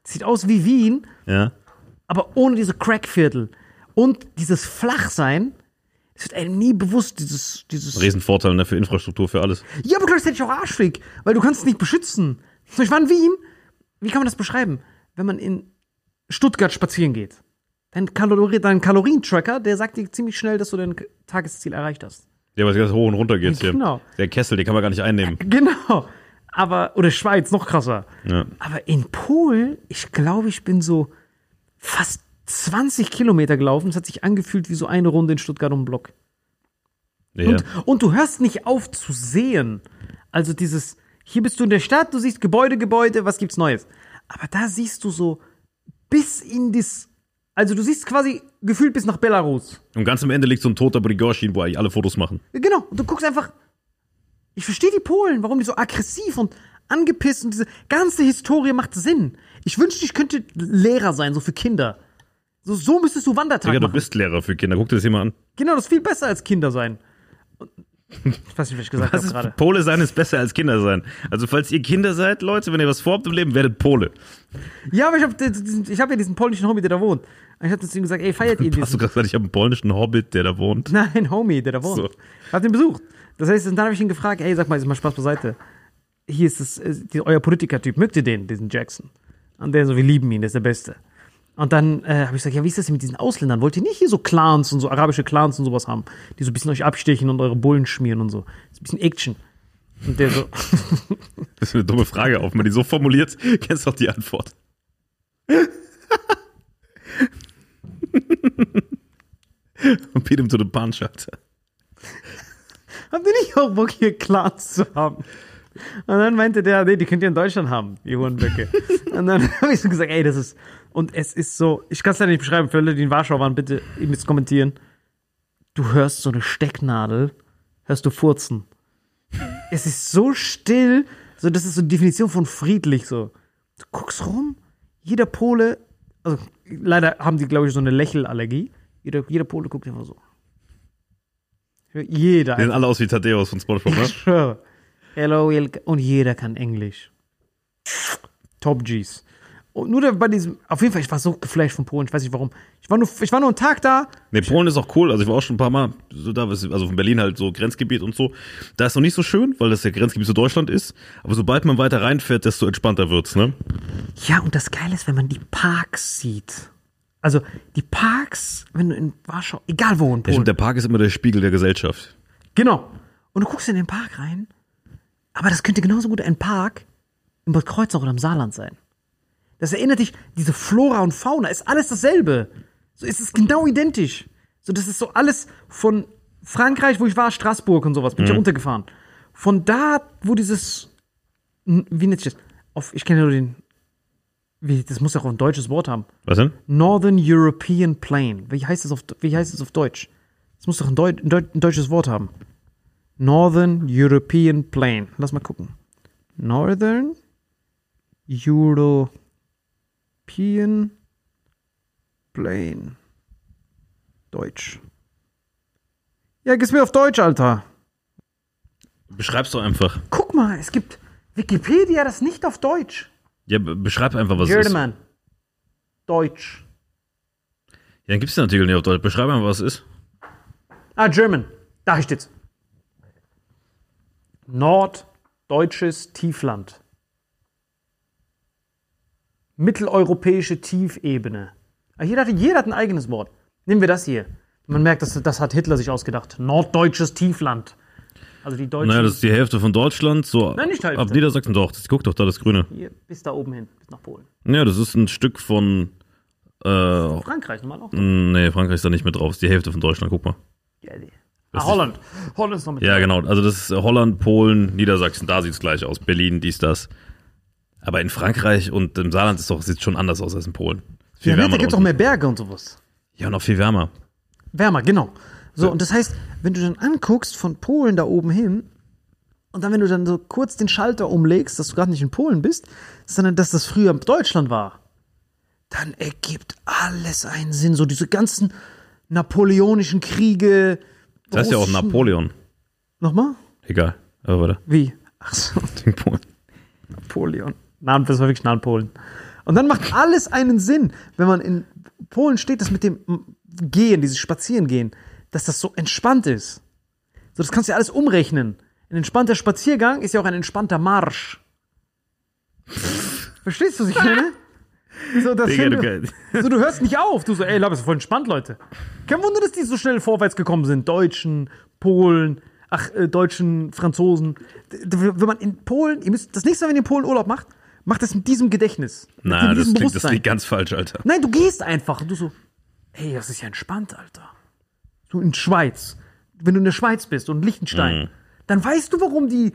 Sieht aus wie Wien, Ja? aber ohne diese Crackviertel. Und dieses Flachsein. Es wird einem nie bewusst, dieses, dieses Riesenvorteil ne, für Infrastruktur, für alles. Ja, aber gleichzeitig auch arschig, weil du kannst es nicht beschützen. Ich war in Wien. Wie kann man das beschreiben? Wenn man in Stuttgart spazieren geht, dein, Kalori dein Kalorientracker, der sagt dir ziemlich schnell, dass du dein Tagesziel erreicht hast. Ja, weil es ganz hoch und runter geht hier. Genau. Der Kessel, den kann man gar nicht einnehmen. Genau. Aber, oder Schweiz, noch krasser. Ja. Aber in Polen, ich glaube, ich bin so fast 20 Kilometer gelaufen. Es hat sich angefühlt wie so eine Runde in Stuttgart um Block. Ja. Und, und du hörst nicht auf zu sehen. Also dieses, hier bist du in der Stadt, du siehst Gebäude, Gebäude, was gibt's Neues? Aber da siehst du so bis in das, also du siehst quasi gefühlt bis nach Belarus. Und ganz am Ende liegt so ein toter Brigorschin, wo eigentlich alle Fotos machen. Genau, und du guckst einfach, ich verstehe die Polen, warum die so aggressiv und angepisst und diese ganze Historie macht Sinn. Ich wünschte, ich könnte Lehrer sein, so für Kinder. So, so müsstest du Wandertag Digga, du machen. bist Lehrer für Kinder. Guck dir das hier mal an. Genau, das ist viel besser als Kinder sein. Ich weiß nicht, was ich gesagt habe gerade. Pole sein ist besser als Kinder sein. Also falls ihr Kinder seid, Leute, wenn ihr was vorhabt im Leben, werdet Pole. Ja, aber ich habe ich hab ja diesen polnischen Homie, der da wohnt. Und ich habe zu ihm gesagt, ey, feiert ihr Hast du diesen? gerade gesagt, ich habe einen polnischen Hobbit, der da wohnt? Nein, Homie, der da wohnt. So. Ich hab den besucht. Das heißt, und dann habe ich ihn gefragt, ey, sag mal, ist mal Spaß beiseite. Hier ist das, äh, die, euer Politikertyp, mögt ihr den, diesen Jackson? Und der so, wir lieben ihn, der ist der Beste. Und dann äh, habe ich gesagt, ja, wie ist das denn mit diesen Ausländern? Wollt ihr nicht hier so Clans und so arabische Clans und sowas haben, die so ein bisschen euch abstechen und eure Bullen schmieren und so? Das ist ein bisschen Action. Und der so, Das ist eine dumme Frage. Auch wenn man die so formuliert, kennst du auch die Antwort. Und beat him to the punch, Alter. habt ihr nicht auch Bock, hier Clans zu haben? Und dann meinte der, nee, die könnt ihr in Deutschland haben, die Hurenböcke. und dann habe ich so gesagt, ey, das ist, und es ist so, ich kann es leider nicht beschreiben, für alle, die in Warschau waren, bitte ihr müsst kommentieren. Du hörst so eine Stecknadel, hörst du furzen. Es ist so still, so, das ist so die Definition von friedlich, so. Du guckst rum, jeder Pole, also leider haben die, glaube ich, so eine Lächelallergie. Jeder, jeder Pole guckt immer so. Jeder. Die sehen alle aus wie Thaddeus von Spongebob, ne? Schwöre. Hello. Und jeder kann Englisch. Top Gs. Und nur bei diesem, auf jeden Fall, ich war so geflasht von Polen, ich weiß nicht warum. Ich war nur, ich war nur einen Tag da. Nee, Polen ist auch cool. Also ich war auch schon ein paar Mal so da, also von Berlin halt so Grenzgebiet und so. Da ist noch nicht so schön, weil das ja Grenzgebiet zu Deutschland ist. Aber sobald man weiter reinfährt, desto entspannter wird's, ne? Ja, und das Geile ist, wenn man die Parks sieht. Also, die Parks, wenn du in Warschau, egal wo in Ja, Polen. stimmt, der Park ist immer der Spiegel der Gesellschaft. Genau. Und du guckst in den Park rein, aber das könnte genauso gut ein Park in Bad Kreuznach oder im Saarland sein. Das erinnert dich, diese Flora und Fauna ist alles dasselbe. So ist es genau identisch. So, das ist so alles von Frankreich, wo ich war, Straßburg und sowas, bin ich ja runtergefahren. Von da, wo dieses, wie nennt sich das? Auf, ich kenne nur den, wie, das muss ja auch ein deutsches Wort haben. Was denn? Northern European Plain. Wie heißt das auf, wie heißt das auf Deutsch? Das muss doch ein, Deu ein, Deu ein deutsches Wort haben. Northern European Plain. Lass mal gucken. Northern European Plain. Deutsch. Ja, gib's mir auf Deutsch, Alter. Beschreib's doch einfach. Guck mal, es gibt Wikipedia das nicht auf Deutsch. Ja, be- beschreib einfach, was es ist. German. Deutsch. Ja, dann gibt's den Artikel nicht auf Deutsch. Beschreib einfach, was es ist. Ah, German. Da steht's. Norddeutsches Tiefland. Mitteleuropäische Tiefebene. Ah, Jeder hat, jeder hat ein eigenes Wort. Nehmen wir das hier. Man merkt, das, das hat Hitler sich ausgedacht. Norddeutsches Tiefland. Also die Deutschen. Naja, das ist die Hälfte von Deutschland. So Nein, nicht Hälfte. ab Niedersachsen doch. Das, guck doch da das Grüne. hier bis da oben hin, bis nach Polen. Ja, das ist ein Stück von. Äh, Frankreich normal auch. nee, Frankreich ist da nicht mit drauf. Das ist die Hälfte von Deutschland. Guck mal. Ja, die- ah, Holland. Holland ist noch mit Ja, genau. Also das ist Holland, Polen, Niedersachsen. Da sieht's gleich aus. Berlin, dies, das. Aber in Frankreich und im Saarland ist doch, sieht schon anders aus als in Polen. Viel Ja, da wärmer. da auch unten. mehr Berge und sowas. Ja, noch viel wärmer. Wärmer, genau. So, und das heißt, wenn du dann anguckst von Polen da oben hin, und dann, wenn du dann so kurz den Schalter umlegst, dass du gerade nicht in Polen bist, sondern dass das früher Deutschland war, dann ergibt alles einen Sinn. So diese ganzen napoleonischen Kriege. Das heißt ja auch Napoleon. Nochmal? Egal. Aber warte. Wie? Ach so. Napoleon. Nein, das war wirklich Napoleon. Und dann macht alles einen Sinn, wenn man in Polen steht, das mit dem Gehen, dieses Spazierengehen, dass das so entspannt ist. So, das kannst du ja alles umrechnen. Ein entspannter Spaziergang ist ja auch ein entspannter Marsch. Verstehst du, was ich meine? So, das Digga, du so, du hörst nicht auf. Du so, ey, Laber, ist voll entspannt, Leute. Kein Wunder, dass die so schnell vorwärts gekommen sind. Deutschen, Polen, ach, äh, Deutschen, Franzosen. Wenn man in Polen, ihr müsst, das nächste Mal, wenn ihr in Polen Urlaub macht, macht das mit diesem Gedächtnis. Mit Na, das klingt, das klingt ganz falsch, Alter. Nein, du gehst einfach und du so, ey, das ist ja entspannt, Alter. So in Schweiz. Wenn du in der Schweiz bist und Liechtenstein, dann weißt du, warum die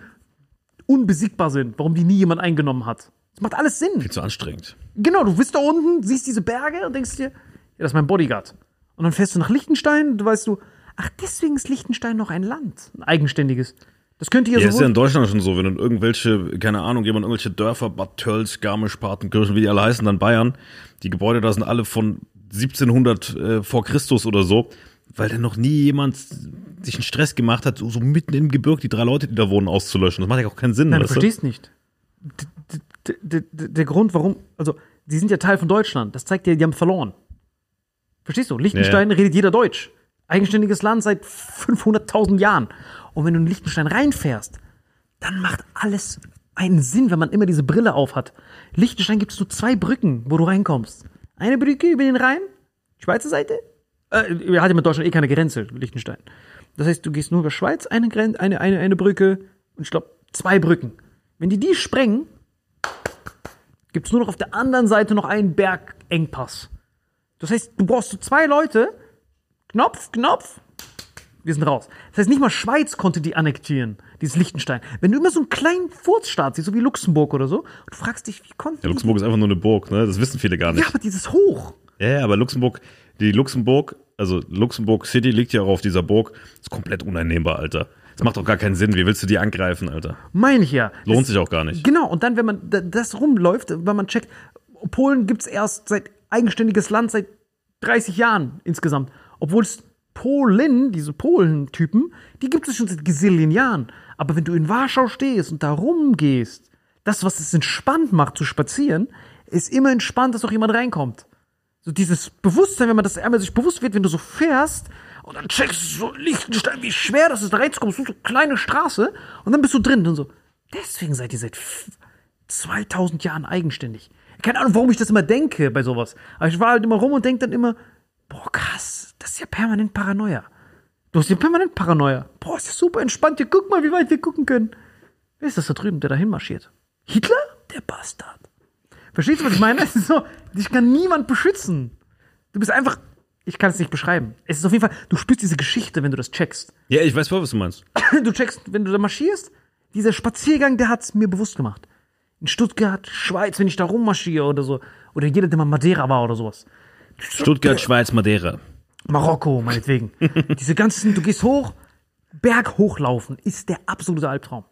unbesiegbar sind, warum die nie jemand eingenommen hat. Das macht alles Sinn. Viel zu anstrengend. Genau, du bist da unten, siehst diese Berge und denkst dir, ja, das ist mein Bodyguard. Und dann fährst du nach Liechtenstein und du weißt du, ach, deswegen ist Liechtenstein noch ein Land, ein eigenständiges. Das könnte hier Ja, ist ja in Deutschland schon so, wenn du irgendwelche, keine Ahnung, jemand irgendwelche Dörfer, Bad Tölz, Garmisch, Partenkirchen, wie die alle heißen, dann Bayern, die Gebäude da sind alle von 1700 äh, vor Christus oder so, weil da noch nie jemand sich einen Stress gemacht hat, so, so mitten im Gebirge die drei Leute, die da wohnen, auszulöschen. Das macht ja auch keinen Sinn. Nein, du verstehst nicht. D- Der Grund, warum, also, die sind ja Teil von Deutschland. Das zeigt dir, die haben verloren. Verstehst du? Liechtenstein redet jeder Deutsch. Eigenständiges Land seit 500.000 Jahren. Und wenn du in Liechtenstein reinfährst, dann macht alles einen Sinn, wenn man immer diese Brille aufhat. Liechtenstein gibt es nur zwei Brücken, wo du reinkommst. Eine Brücke über den Rhein, Schweizer Seite. Äh, hat ja mit Deutschland eh keine Grenze, Liechtenstein. Das heißt, du gehst nur über Schweiz, eine, Gren eine, eine, eine Brücke und ich glaube zwei Brücken. Wenn die die sprengen, gibt es nur noch auf der anderen Seite noch einen Bergengpass. Das heißt, du brauchst so zwei Leute, Knopf, Knopf, wir sind raus. Das heißt, nicht mal Schweiz konnte die annektieren, dieses Liechtenstein. Wenn du immer so einen kleinen Furzstaat siehst, so wie Luxemburg oder so, und du fragst dich, wie konnte Ja, Luxemburg ist einfach nur eine Burg, ne? Das wissen viele gar nicht. Ja, aber dieses Hoch. Ja, ja, aber Luxemburg, die Luxemburg, also Luxemburg City liegt ja auch auf dieser Burg, ist komplett uneinnehmbar, Alter. Das macht doch gar keinen Sinn. Wie willst du die angreifen, Alter? Meine ich ja. Lohnt Das- sich auch gar nicht. Genau, und dann, wenn man da- das rumläuft, wenn man checkt, Polen gibt's erst seit eigenständiges Land seit 30 Jahren insgesamt. Obwohl es Polen, diese Polen-Typen, die gibt es schon seit Gesilien Jahren. Aber wenn du in Warschau stehst und da rumgehst, das, was es entspannt macht zu spazieren, ist immer entspannt, dass auch jemand reinkommt. So dieses Bewusstsein, wenn man das einmal sich bewusst wird, wenn du so fährst und dann checkst du so Liechtenstein, wie schwer das ist, da reinzukommen, so eine kleine Straße und dann bist du drin und so. Deswegen seid ihr seit f- 2000 Jahren eigenständig. Keine Ahnung, warum ich das immer denke bei sowas. Aber ich war halt immer rum und denk dann immer, boah, krass, das ist ja permanent Paranoia. Du hast ja permanent Paranoia. Boah, ist ja super entspannt. Hier, guck mal, wie weit wir gucken können. Wer ist das da drüben, der da hinmarschiert? Hitler? Der Bastard. Verstehst du, was ich meine? Es ist so, dich kann niemand beschützen. Du bist einfach, ich kann es nicht beschreiben. Es ist auf jeden Fall, du spürst diese Geschichte, wenn du das checkst. Ja, ich weiß voll, was du meinst. Du checkst, wenn du da marschierst, dieser Spaziergang, der hat es mir bewusst gemacht. In Stuttgart, Schweiz, wenn ich da rummarschiere oder so. Oder jeder, der mal Madeira war oder sowas. Stuttgart, Schweiz, Madeira. Marokko, meinetwegen. Diese ganzen, du gehst hoch, Berg hochlaufen, ist der absolute Albtraum.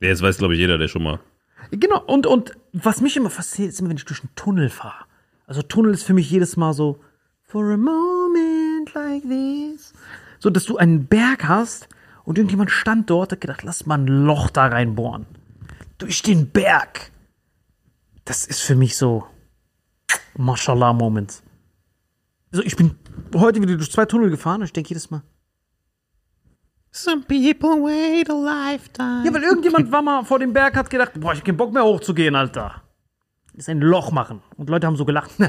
Ja, jetzt weiß, glaube ich, jeder, der schon mal. Genau, und, und was mich immer fasziniert, ist immer, wenn ich durch einen Tunnel fahre. Also Tunnel ist für mich jedes Mal so, for a moment like this. So, dass du einen Berg hast und irgendjemand stand dort, hat gedacht, lass mal ein Loch da reinbohren. Durch den Berg. Das ist für mich so, Mashallah-Moment. Also ich bin heute wieder durch zwei Tunnel gefahren und ich denke jedes Mal, Some people wait a lifetime. Ja, weil irgendjemand war mal vor dem Berg, hat gedacht, boah, ich hab keinen Bock mehr hochzugehen, Alter. Das ist ein Loch machen. Und Leute haben so gelacht. will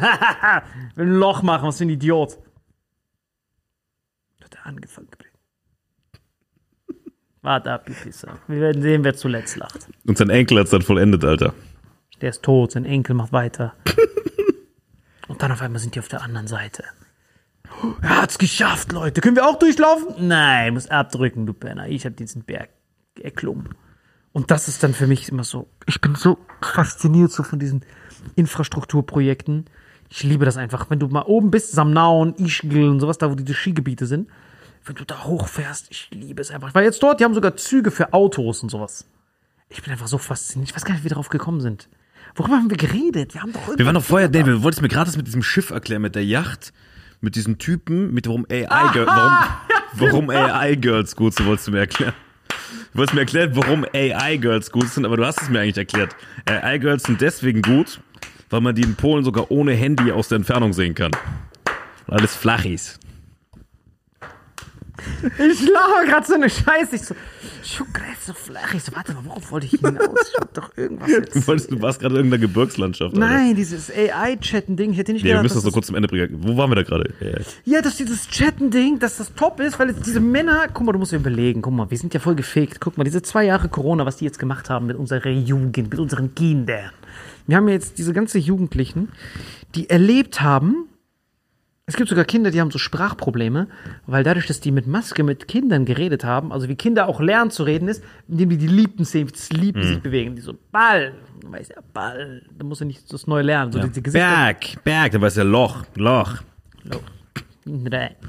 ein Loch machen, was für ein Idiot. Hat er angefangen. Warte ab, ihr Pisser. Wir werden sehen, wer zuletzt lacht. Und sein Enkel hat's dann vollendet, Alter. Der ist tot, sein Enkel macht weiter. Und dann auf einmal sind die auf der anderen Seite. Er hat's geschafft, Leute. Können wir auch durchlaufen? Nein, muss abdrücken, du Penner. Ich hab diesen Berg erklommen. Und das ist dann für mich immer so. Ich bin so fasziniert so von diesen Infrastrukturprojekten. Ich liebe das einfach. Wenn du mal oben bist, Samnaun, Ischgl und sowas, da wo diese Skigebiete sind. Wenn du da hochfährst, ich liebe es einfach. War jetzt dort, die haben sogar Züge für Autos und sowas. Ich bin einfach so fasziniert. Ich weiß gar nicht, wie wir darauf gekommen sind. Worüber haben wir geredet? Wir haben doch Wir waren doch vorher, nee, wir wollten es mir gerade das mit diesem Schiff erklären, mit der Yacht, mit diesen Typen, mit warum AI, Girl, warum, warum AI Girls gut sind, wolltest du mir erklären. Du wolltest mir erklären, warum AI Girls gut sind, aber du hast es mir eigentlich erklärt. AI Girls sind deswegen gut, weil man die in Polen sogar ohne Handy aus der Entfernung sehen kann. Weil alles flach ist. Ich lache gerade so eine Scheiße. Ich so, so flach. Ich so, warte mal, worauf wollte ich hinaus? Ich hab doch irgendwas Du, jetzt. wolltest, du warst gerade in irgendeiner Gebirgslandschaft. Nein, dieses AI-Chatten-Ding. Ich hätte nicht Nee, wir gedacht, müssen das noch kurz zum Ende bringen. Wo waren wir da gerade? Ja, Ja, dass dieses Chatten-Ding, dass das top ist, weil jetzt diese Männer, guck mal, du musst dir überlegen, guck mal, wir sind ja voll gefegt. Guck mal, diese zwei Jahre Corona, was die jetzt gemacht haben mit unserer Jugend, mit unseren Kindern. Wir haben ja jetzt diese ganzen Jugendlichen, die erlebt haben, es gibt sogar Kinder, die haben so Sprachprobleme, weil dadurch, dass die mit Maske mit Kindern geredet haben, also wie Kinder auch lernen zu reden ist, indem die die Lippen sehen, das Lippen sich bewegen, die so Ball, du weißt ja, Ball, da muss er nicht das neu lernen, so diese Gesichter. Berg, Berg, da war es ja Loch, Loch. Loch.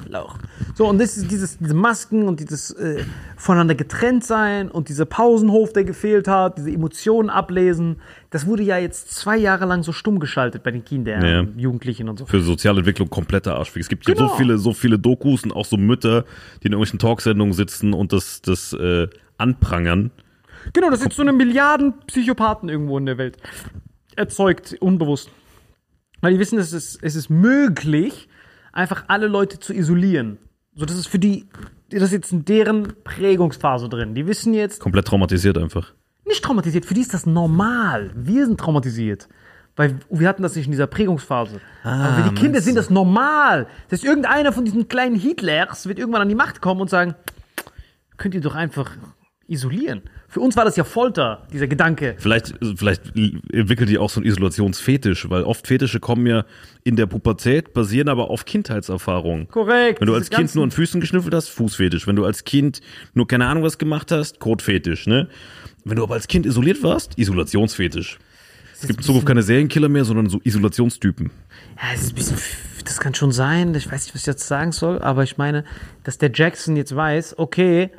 Lauch. So, und das ist dieses, diese Masken und dieses äh, voneinander getrennt sein und dieser Pausenhof, der gefehlt hat, diese Emotionen ablesen, das wurde ja jetzt zwei Jahre lang so stumm geschaltet bei den Kindern, Ja. Jugendlichen und so. Für Sozialentwicklung kompletter Arschweg. Es gibt Genau. so viele, so viele Dokus und auch so Mütter, die in irgendwelchen Talksendungen sitzen und das, das äh, anprangern. Genau, das sind so eine Milliarden Psychopathen irgendwo in der Welt. Erzeugt, unbewusst. Weil die wissen, es ist, es ist möglich, einfach alle Leute zu isolieren. So, das ist für die, das ist jetzt in deren Prägungsphase drin. Die wissen jetzt, Komplett traumatisiert einfach. nicht traumatisiert, für die ist das normal. Wir sind traumatisiert. Weil wir hatten das nicht in dieser Prägungsphase. Aber für die Kinder sind das normal. Das heißt, irgendeiner von diesen kleinen Hitlers wird irgendwann an die Macht kommen und sagen, könnt ihr doch einfach isolieren. Für uns war das ja Folter, dieser Gedanke. Vielleicht, vielleicht entwickelt die auch so einen Isolationsfetisch, weil oft Fetische kommen ja in der Pubertät, basieren aber auf Kindheitserfahrungen. Korrekt. Wenn du als Kind nur an Füßen geschnüffelt hast, Fußfetisch. Wenn du als Kind nur keine Ahnung was gemacht hast, Kotfetisch, ne? Wenn du aber als Kind isoliert warst, Isolationsfetisch. Es gibt in Zukunft keine Serienkiller mehr, sondern so Isolationstypen. Ja, es ist ein bisschen, das kann schon sein. Ich weiß nicht, was ich jetzt sagen soll, aber ich meine, dass der Jackson jetzt weiß, okay,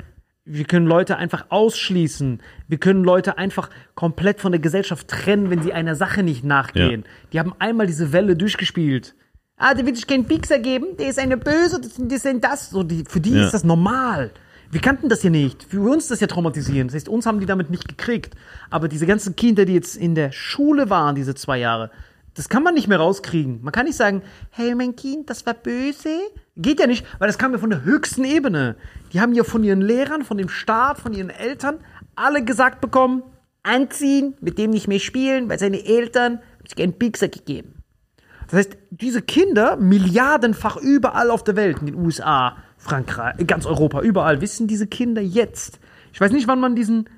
wir können Leute einfach ausschließen. Wir können Leute einfach komplett von der Gesellschaft trennen, wenn sie einer Sache nicht nachgehen. Die haben einmal diese Welle durchgespielt. Ah, der will sich keinen Pixar geben, der ist eine Böse, das das ist das. So, die, für die Ja. ist das normal. Wir kannten das ja nicht. Für uns ist das ja traumatisierend. Das heißt, uns haben die damit nicht gekriegt. Aber diese ganzen Kinder, die jetzt in der Schule waren, diese zwei Jahre, das kann man nicht mehr rauskriegen. Man kann nicht sagen, hey, mein Kind, das war böse. Geht ja nicht, weil das kam ja von der höchsten Ebene. Die haben ja von ihren Lehrern, von dem Staat, von ihren Eltern alle gesagt bekommen, anziehen, mit dem nicht mehr spielen, weil seine Eltern haben sich einen Pixar gegeben. Das heißt, diese Kinder, milliardenfach überall auf der Welt, in den USA, Frankreich, ganz Europa, überall, wissen diese Kinder jetzt. Ich weiß nicht, wann man diesen,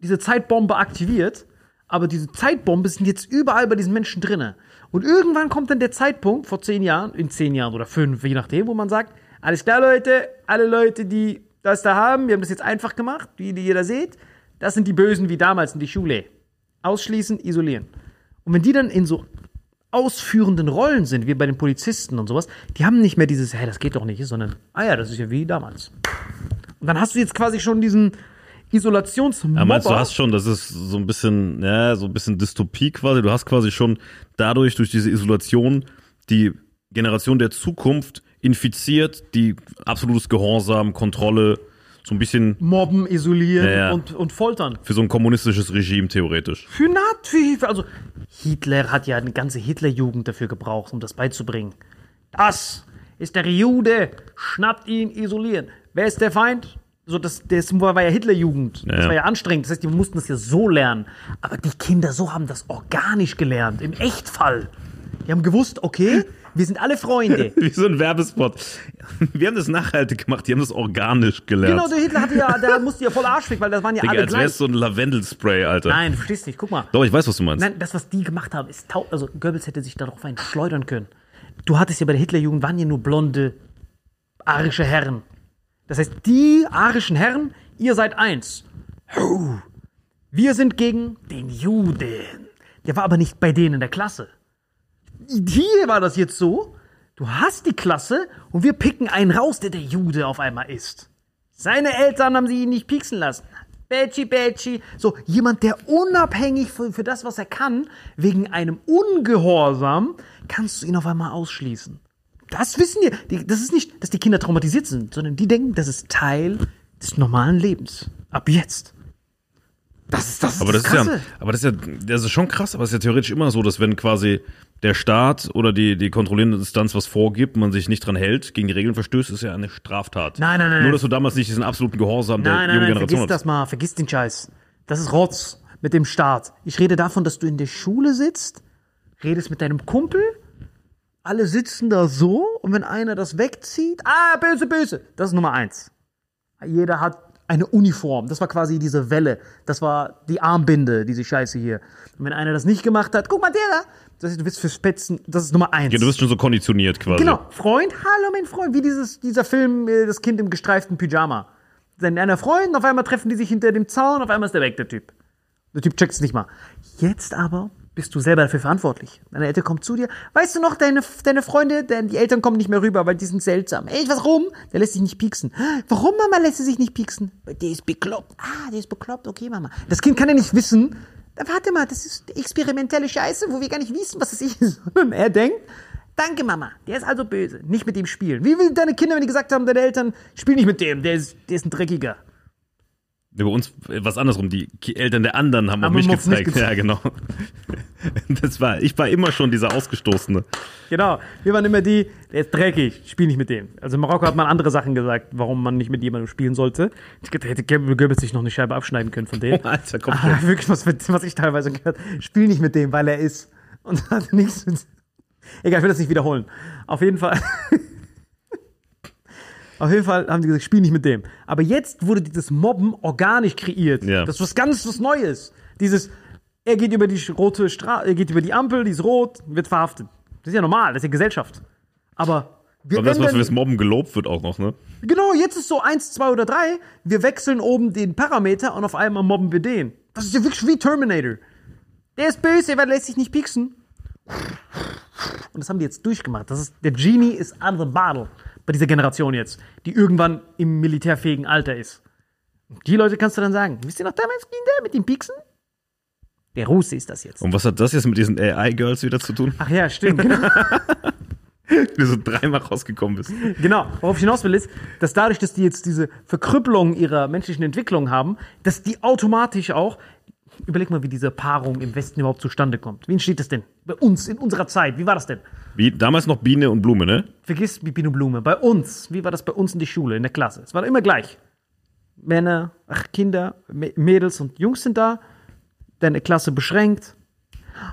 diese Zeitbombe aktiviert, aber diese Zeitbombe sind jetzt überall bei diesen Menschen drinne. Und irgendwann kommt dann der Zeitpunkt, vor zehn Jahren, in zehn Jahren oder fünf, je nachdem, wo man sagt, alles klar, Leute, alle Leute, die das da haben, wir haben das jetzt einfach gemacht, wie die jeder seht, das sind die Bösen wie damals in die Schule. Ausschließen, isolieren. Und wenn die dann in so ausführenden Rollen sind, wie bei den Polizisten und sowas, die haben nicht mehr dieses, hey, das geht doch nicht, sondern, ah ja, das ist ja wie damals. Und dann hast du jetzt quasi schon diesen Isolationsmobber. Ja, meinst du, hast schon, das ist so ein bisschen, ja, so ein bisschen Dystopie quasi. Du hast quasi schon dadurch, durch diese Isolation, die Generation der Zukunft infiziert, die absolutes Gehorsam, Kontrolle, so ein bisschen Mobben, isolieren Ja. Und, und foltern. für so ein kommunistisches Regime theoretisch. Für Nat, für, für, also Hitler hat ja eine ganze Hitlerjugend dafür gebraucht, um das beizubringen. Das ist der Jude, schnappt ihn, isolieren. Wer ist der Feind? So, das, das war ja Hitlerjugend. Das Ja. war ja anstrengend. Das heißt, die mussten das ja so lernen. Aber die Kinder so haben das organisch gelernt, im Echtfall. Die haben gewusst, okay, wir sind alle Freunde. Wie so ein Werbespot. Wir haben das nachhaltig gemacht, die haben das organisch gelernt. Genau, der Hitler hatte ja, der musste ja voll arschweg, weil das waren ja Digga, alle als wär's gleich. so ein Lavendelspray, Alter. Nein, du verstehst nicht. Guck mal. Doch, ich weiß, was du meinst. Nein, das, was die gemacht haben, ist tau Also, Goebbels hätte sich darauf einen schleudern können. Du hattest ja bei der Hitlerjugend, waren ja nur blonde, arische Herren. Das heißt, die arischen Herren, ihr seid eins. Wir sind gegen den Juden. Der war aber nicht bei denen in der Klasse. Hier war das jetzt so, du hast die Klasse und wir picken einen raus, der der Jude auf einmal ist. Seine Eltern haben sie ihn nicht pieksen lassen. Betschi, Betschi. So, jemand, der unabhängig für, für das, was er kann, wegen einem Ungehorsam, kannst du ihn auf einmal ausschließen. Das wissen die. die. Das ist nicht, dass die Kinder traumatisiert sind, sondern die denken, das ist Teil des normalen Lebens. Ab jetzt. Das ist das. Ist Aber das, ist Krasse. ja, aber das ist ja, das ist schon krass, aber es ist ja theoretisch immer so, dass wenn quasi der Staat oder die, die kontrollierende Instanz was vorgibt, man sich nicht dran hält, gegen die Regeln verstößt, ist ja eine Straftat. Nein, nein, nein, Nur, nein. dass du damals nicht diesen absoluten Gehorsam der Nein, nein, jungen nein, Generation vergiss das mal, vergiss den Scheiß. Das ist Rotz mit dem Staat. Ich rede davon, dass du in der Schule sitzt, redest mit deinem Kumpel, alle sitzen da so und wenn einer das wegzieht, ah, böse, böse, das ist Nummer eins. Jeder hat eine Uniform. Das war quasi diese Welle. Das war die Armbinde, diese Scheiße hier. Und wenn einer das nicht gemacht hat, guck mal, der da. Das ist, du bist für Spätzen, das ist Nummer eins. Ja, du bist schon so konditioniert quasi. Genau, Freund, hallo mein Freund, wie dieses, dieser Film, äh, das Kind im gestreiften Pyjama. Sein einer Freund, auf einmal treffen die sich hinter dem Zaun, auf einmal ist der weg, der Typ. Der Typ checkt's nicht mal. Jetzt aber bist du selber dafür verantwortlich. Deine Eltern kommen zu dir. Weißt du noch, deine, deine Freunde, denn die Eltern kommen nicht mehr rüber, weil die sind seltsam. Ey, warum? Der lässt sich nicht pieksen. Warum, Mama, lässt er sich nicht pieksen? Der ist bekloppt. Ah, der ist bekloppt. Okay, Mama. Das Kind kann ja nicht wissen. Warte mal, das ist experimentelle Scheiße, wo wir gar nicht wissen, was es ist. Und er denkt, danke, Mama. Der ist also böse. Nicht mit dem spielen. Wie will deine Kinder, wenn die gesagt haben, deine Eltern, spiel nicht mit dem. Der ist, der ist ein Dreckiger. Ja, Bei uns äh, was andersrum. Die Eltern der anderen haben Haben mich auf mich gezeigt. Ja, genau. Das war, ich war immer schon dieser Ausgestoßene. Genau. Wir waren immer die, der ist dreckig, spiel nicht mit dem. Also in Marokko hat man andere Sachen gesagt, warum man nicht mit jemandem spielen sollte. Ich hätte Goebbels sich noch eine Scheibe abschneiden können von denen. Alter, komm schon. wirklich, was, was ich teilweise gehört spiel nicht mit dem, weil er ist. Und hat nichts mit. Egal, ich will das nicht wiederholen. Auf jeden Fall. Auf jeden Fall haben die gesagt, spiel nicht mit dem. Aber jetzt wurde dieses Mobben organisch kreiert. Ja. Das ist was ganz was Neues. Dieses, er geht über die rote Straße, er geht über die Ampel, die ist rot, wird verhaftet. Das ist ja normal, das ist ja Gesellschaft. Aber wir Und das, was ändern- fürs Mobben gelobt wird auch noch, ne? Genau, jetzt ist so eins, zwei oder drei. Wir wechseln oben den Parameter und auf einmal mobben wir den. Das ist ja wirklich wie Terminator. Der ist böse, weil er lässt sich nicht pieksen. Und das haben die jetzt durchgemacht. Das ist, der Genie ist out of the bottle bei dieser Generation jetzt, die irgendwann im militärfähigen Alter ist. Und die Leute kannst du dann sagen, wisst ihr noch damals Kinder mit dem Pieksen? Der Russe ist das jetzt. Und was hat das jetzt mit diesen AI-Girls wieder zu tun? Ach ja, stimmt. Genau. Wie du so dreimal rausgekommen bist. Genau, worauf ich hinaus will, ist, dass dadurch, dass die jetzt diese Verkrüppelung ihrer menschlichen Entwicklung haben, dass die automatisch auch, überleg mal, wie diese Paarung im Westen überhaupt zustande kommt. Wie entsteht das denn? Bei uns, in unserer Zeit, wie war das denn? Wie, damals noch Biene und Blume, ne? Vergiss Bibino Blume. Bei uns, wie war das bei uns in der Schule, in der Klasse? Es war immer gleich. Männer, ach, Kinder, Mädels und Jungs sind da. Deine Klasse beschränkt.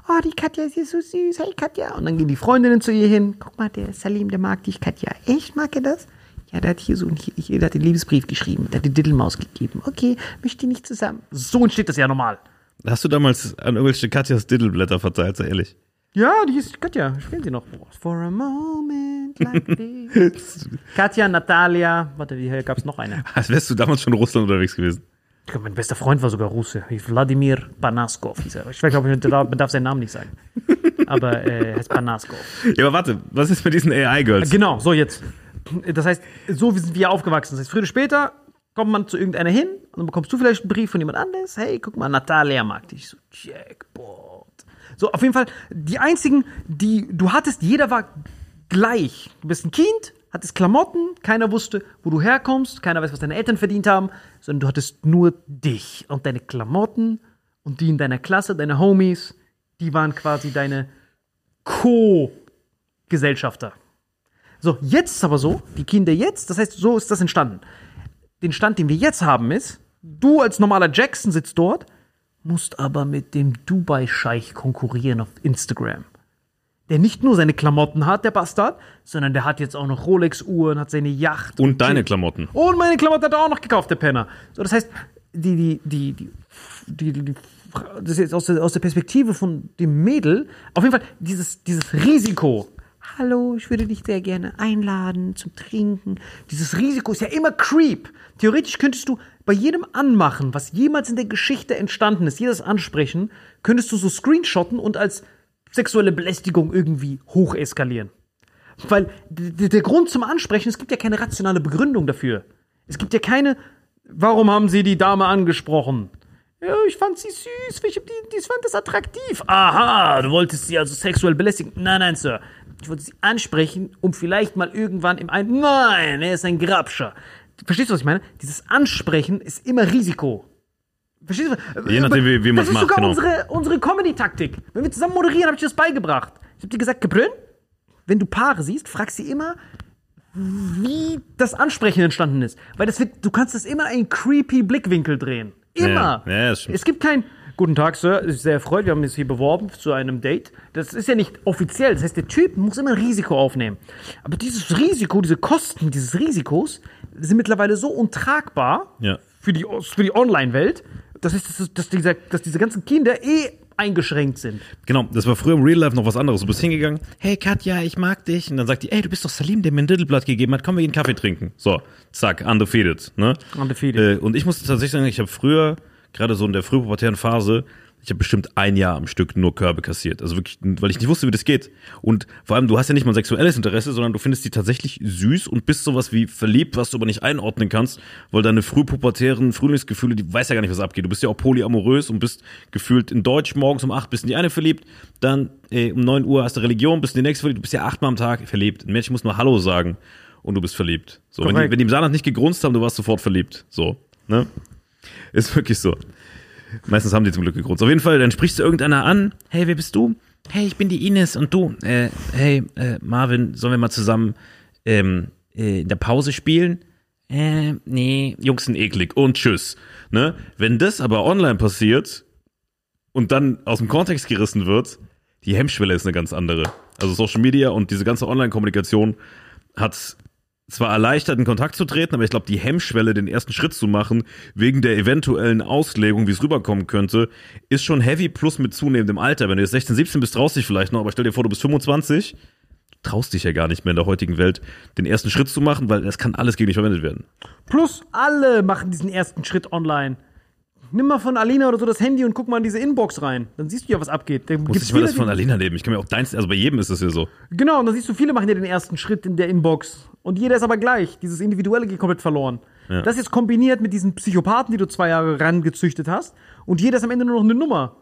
Oh, die Katja ist hier so süß. Hey, Katja. Und dann gehen die Freundinnen zu ihr hin. Guck mal, der Salim, der mag dich, Katja. Echt, mag er das? Ja, der hat hier so, ein- hier, der hat den Liebesbrief geschrieben. Der hat die Diddlemaus gegeben. Okay, möchte die nicht zusammen. So entsteht das ja normal. Hast du damals an irgendwelche Katjas Diddleblätter verteilt, sei ehrlich? Ja, die ist Katja. Spielen sie noch. For a moment like this. Katja, Natalia. Warte, wie gab es noch eine? Als wärst du damals schon in Russland unterwegs gewesen. Ich glaub, mein bester Freund war sogar Russe. Wladimir Panaskov hieß er. Ich glaube, man darf man darf seinen Namen nicht sagen. Aber äh, er heißt Panaskov. Ja, aber warte, was ist mit diesen AI-Girls? Genau, so jetzt. Das heißt, so sind wir aufgewachsen. Das heißt, früher oder später kommt man zu irgendeiner hin und dann bekommst du vielleicht einen Brief von jemand anderes. Hey, guck mal, Natalia mag dich. So, Jackpot. So, auf jeden Fall, die einzigen, die du hattest, jeder war gleich. Du bist ein Kind, hattest Klamotten, keiner wusste, wo du herkommst, keiner weiß, was deine Eltern verdient haben, sondern du hattest nur dich und deine Klamotten und die in deiner Klasse, deine Homies, die waren quasi deine Co-Gesellschafter. So, jetzt ist aber so, die Kinder jetzt, das heißt, so ist das entstanden. Den Stand, den wir jetzt haben, ist, du als normaler Jackson sitzt dort, musst aber mit dem Dubai-Scheich konkurrieren auf Instagram. Der nicht nur seine Klamotten hat, der Bastard, sondern der hat jetzt auch noch Rolex-Uhren, hat seine Yacht. Und deine Klamotten. Und meine Klamotten hat er auch noch gekauft, der Penner. So, das heißt, die, die, die, die, die, die, die das ist jetzt aus der, aus der Perspektive von dem Mädel, auf jeden Fall dieses, dieses Risiko. Hallo, ich würde dich sehr gerne einladen zum Trinken. Dieses Risiko ist ja immer Creep. Theoretisch könntest du bei jedem Anmachen, was jemals in der Geschichte entstanden ist, jedes Ansprechen, könntest du so screenshotten und als sexuelle Belästigung irgendwie hocheskalieren. Weil der Grund zum Ansprechen, es gibt ja keine rationale Begründung dafür. Es gibt ja keine, warum haben Sie die Dame angesprochen? Ja, ich fand sie süß, ich, die ich fand das attraktiv. Aha, du wolltest sie also sexuell belästigen. Nein, nein, Sir. Ich wollte sie ansprechen, um vielleicht mal irgendwann im Ein... Nein, er ist ein Grabscher. Verstehst du, was ich meine? Dieses Ansprechen ist immer Risiko. Verstehst du? Je nachdem, wie- wie man's Das ist macht, sogar genau. unsere, unsere Comedy-Taktik. Wenn wir zusammen moderieren, habe ich dir das beigebracht. Ich habe dir gesagt, Gebrünn, wenn du Paare siehst, fragst sie immer, wie das Ansprechen entstanden ist. Weil das wird, du kannst das immer in einen creepy Blickwinkel drehen. Immer. Ja, ja, es gibt kein, guten Tag, Sir, ist sehr erfreut, wir haben uns hier beworben zu einem Date. Das ist ja nicht offiziell. Das heißt, der Typ muss immer ein Risiko aufnehmen. Aber dieses Risiko, diese Kosten dieses Risikos sind mittlerweile so untragbar Ja. für die, für die Online-Welt, das heißt, dass, dass, dieser, dass diese ganzen Kinder eh eingeschränkt sind. Genau, das war früher im Real Life noch was anderes. Du bist hingegangen, hey Katja, ich mag dich. Und dann sagt die, ey, du bist doch Salim, der mir ein Diddleblatt gegeben hat, komm, wir gehen Kaffee trinken. So, zack, undefeated. Ne? Undefeated. Äh, und ich musste tatsächlich sagen, ich habe früher, gerade so in der frühpubertären Phase, ich habe bestimmt ein Jahr am Stück nur Körbe kassiert. Also wirklich, weil ich nicht wusste, wie das geht. Und vor allem, du hast ja nicht mal ein sexuelles Interesse, sondern du findest die tatsächlich süß und bist sowas wie verliebt, was du aber nicht einordnen kannst, weil deine frühpubertären Frühlingsgefühle, die weiß ja gar nicht, was abgeht. Du bist ja auch polyamorös und bist gefühlt in Deutsch morgens um acht bist in die eine verliebt, dann äh, um neun Uhr hast du Religion, bist in die nächste verliebt, du bist ja achtmal am Tag verliebt. Ein Mensch muss nur Hallo sagen und du bist verliebt. So, wenn die, wenn die im Saarland nicht gegrunzt haben, du warst sofort verliebt. So, ne? Ist wirklich so. Meistens haben die zum Glück gegrunzt. Auf jeden Fall, dann sprichst du irgendeiner an. Hey, wer bist du? Hey, ich bin die Ines und du. Äh, hey, äh, Marvin, sollen wir mal zusammen ähm, äh, in der Pause spielen? Äh, nee, Jungs sind eklig und tschüss. Ne? Wenn das aber online passiert und dann aus dem Kontext gerissen wird, die Hemmschwelle ist eine ganz andere. Also Social Media und diese ganze Online-Kommunikation hat zwar erleichtert, in Kontakt zu treten, aber ich glaube, die Hemmschwelle, den ersten Schritt zu machen, wegen der eventuellen Auslegung, wie es rüberkommen könnte, ist schon heavy plus mit zunehmendem Alter. Wenn du jetzt 16, 17 bist, traust dich vielleicht noch, aber stell dir vor, du bist 25, du traust dich ja gar nicht mehr in der heutigen Welt, den ersten Schritt zu machen, weil das kann alles gegen dich verwendet werden. Plus alle machen diesen ersten Schritt online. Nimm mal von Alina oder so das Handy und guck mal in diese Inbox rein. Dann siehst du ja, was abgeht. Da Muss ich mal viele, das von Alina nehmen. Ich kann mir auch deins, also bei jedem ist das ja so. Genau, und dann siehst du, viele machen ja den ersten Schritt in der Inbox. Und jeder ist aber gleich. Dieses Individuelle geht komplett verloren. Ja. Das ist kombiniert mit diesen Psychopathen, die du zwei Jahre rangezüchtet hast. Und jeder ist am Ende nur noch eine Nummer.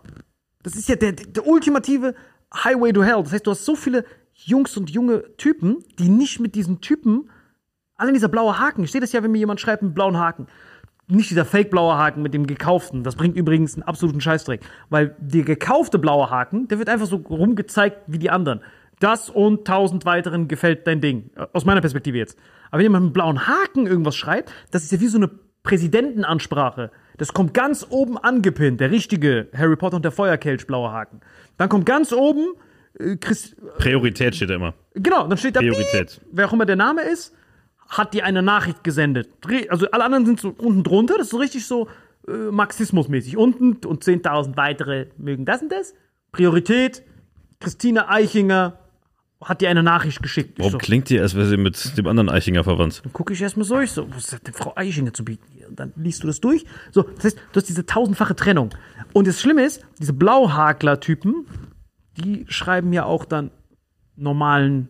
Das ist ja der, der ultimative Highway to Hell. Das heißt, du hast so viele Jungs und junge Typen, die nicht mit diesen Typen, allein dieser blaue Haken. Ich sehe das ja, wenn mir jemand schreibt, einen blauen Haken. Nicht dieser fake-blaue Haken mit dem gekauften. Das bringt übrigens einen absoluten Scheißdreck. Weil der gekaufte blaue Haken, der wird einfach so rumgezeigt wie die anderen. Das und tausend weiteren gefällt dein Ding. Aus meiner Perspektive jetzt. Aber wenn jemand mit einem blauen Haken irgendwas schreibt, das ist ja wie so eine Präsidentenansprache. Das kommt ganz oben angepinnt, der richtige Harry Potter und der Feuerkelch blaue Haken. Dann kommt ganz oben, äh, Chris, Priorität steht da immer. genau, dann steht da, Priorität. Piep, wer auch immer der Name ist, hat dir eine Nachricht gesendet. Also alle anderen sind so unten drunter, das ist so richtig so äh, Marxismusmäßig. Unten und 10.000 weitere mögen das und das. Priorität, Christine Eichinger hat dir eine Nachricht geschickt. Warum so, klingt die, als wäre sie mit dem anderen Eichinger verwandt? dann gucke ich erstmal so, ich so, was hat denn Frau Eichinger zu bieten? Und dann liest du das durch. So, das heißt, du hast diese tausendfache Trennung. Und das Schlimme ist, diese Blauhakler-Typen, die schreiben ja auch dann normalen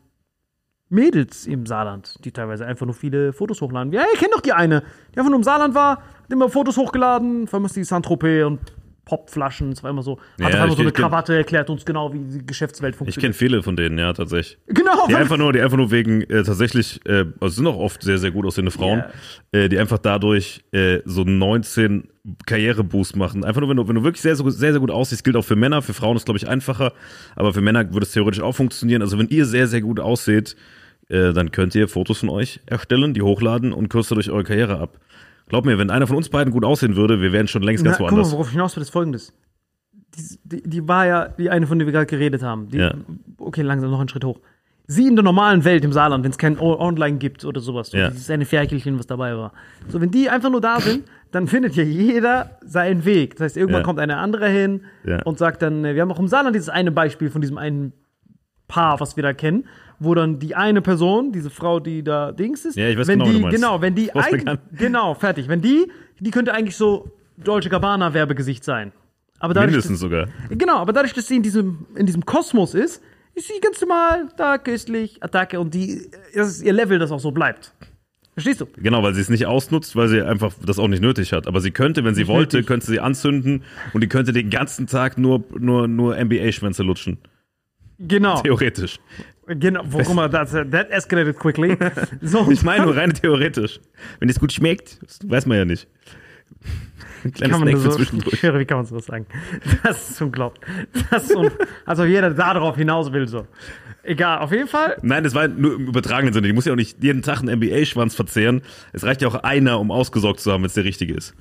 Mädels im Saarland, die teilweise einfach nur viele Fotos hochladen. Ja, ich kenne doch die eine, die einfach nur im Saarland war, hat immer Fotos hochgeladen, vor allem ist die Saint-Tropez und Popflaschen, es war immer so, Ja, hat auf einmal ich- so eine ich kenn- Krawatte, erklärt uns genau, wie die Geschäftswelt Ich funktioniert. kenne viele von denen, ja, tatsächlich. genau, Die einfach nur, die einfach nur wegen äh, tatsächlich, äh, also sind auch oft sehr, sehr gut aussehende Frauen, äh, die einfach dadurch äh, so 19 Karriereboost machen. Einfach nur, wenn du, wenn du wirklich sehr, sehr, gut- sehr, sehr gut aussiehst, gilt auch für Männer, für Frauen ist glaube ich einfacher, aber für Männer würde es theoretisch auch funktionieren. Also wenn ihr sehr, sehr gut ausseht, äh, dann könnt ihr Fotos von euch erstellen, die hochladen und kürzt dadurch eure Karriere ab. Glaub mir, wenn einer von uns beiden gut aussehen würde, wir wären schon längst ganz Na, guck mal, woanders. worauf ich hinaus will, ist folgendes. Die, die, die war ja die eine, von der wir gerade geredet haben. Die, Ja. Okay, langsam noch einen Schritt hoch. Sie in der normalen Welt im Saarland, wenn es kein Online gibt oder sowas, so Ja. dieses eine Ferkelchen, was dabei war. So, wenn die einfach nur da sind, dann findet ja jeder seinen Weg. Das heißt, irgendwann Ja. kommt eine andere hin Ja. und sagt dann, äh, wir haben auch im Saarland dieses eine Beispiel von diesem einen Paar, was wir da kennen, wo dann die eine Person, diese Frau, die da Dings ist, Ja, ich weiß wenn genau, die, genau, wenn die bekannt. genau, fertig, wenn die, die könnte eigentlich so Dolce Gabbana Werbegesicht sein. Aber dadurch, Mindestens sogar. Genau, aber dadurch, dass sie in diesem, in diesem Kosmos ist, ist sie ganz normal, da köstlich, Attacke und die, das ist ihr Level, das auch so bleibt. Verstehst du? Genau, weil sie es nicht ausnutzt, weil sie einfach das auch nicht nötig hat. Aber sie könnte, wenn sie wollte, nötig. könnte sie anzünden und die könnte den ganzen Tag nur, nur, nur NBA-Schwänze lutschen. Genau. Theoretisch. genau. Wo, guck mal, das, that escalated quickly. So, Ich meine nur rein theoretisch. Wenn es gut schmeckt, weiß man ja nicht. Kann man Snack so, zwischendurch. ich höre, wie kann man sowas sagen? Das ist unglaublich. Das ist un also jeder da darauf hinaus will so. Egal, auf jeden Fall. Nein, das war nur im übertragenen Sinne. Die muss ja auch nicht jeden Tag einen NBA-Schwanz verzehren. Es reicht ja auch einer, um ausgesorgt zu haben, wenn es der richtige ist.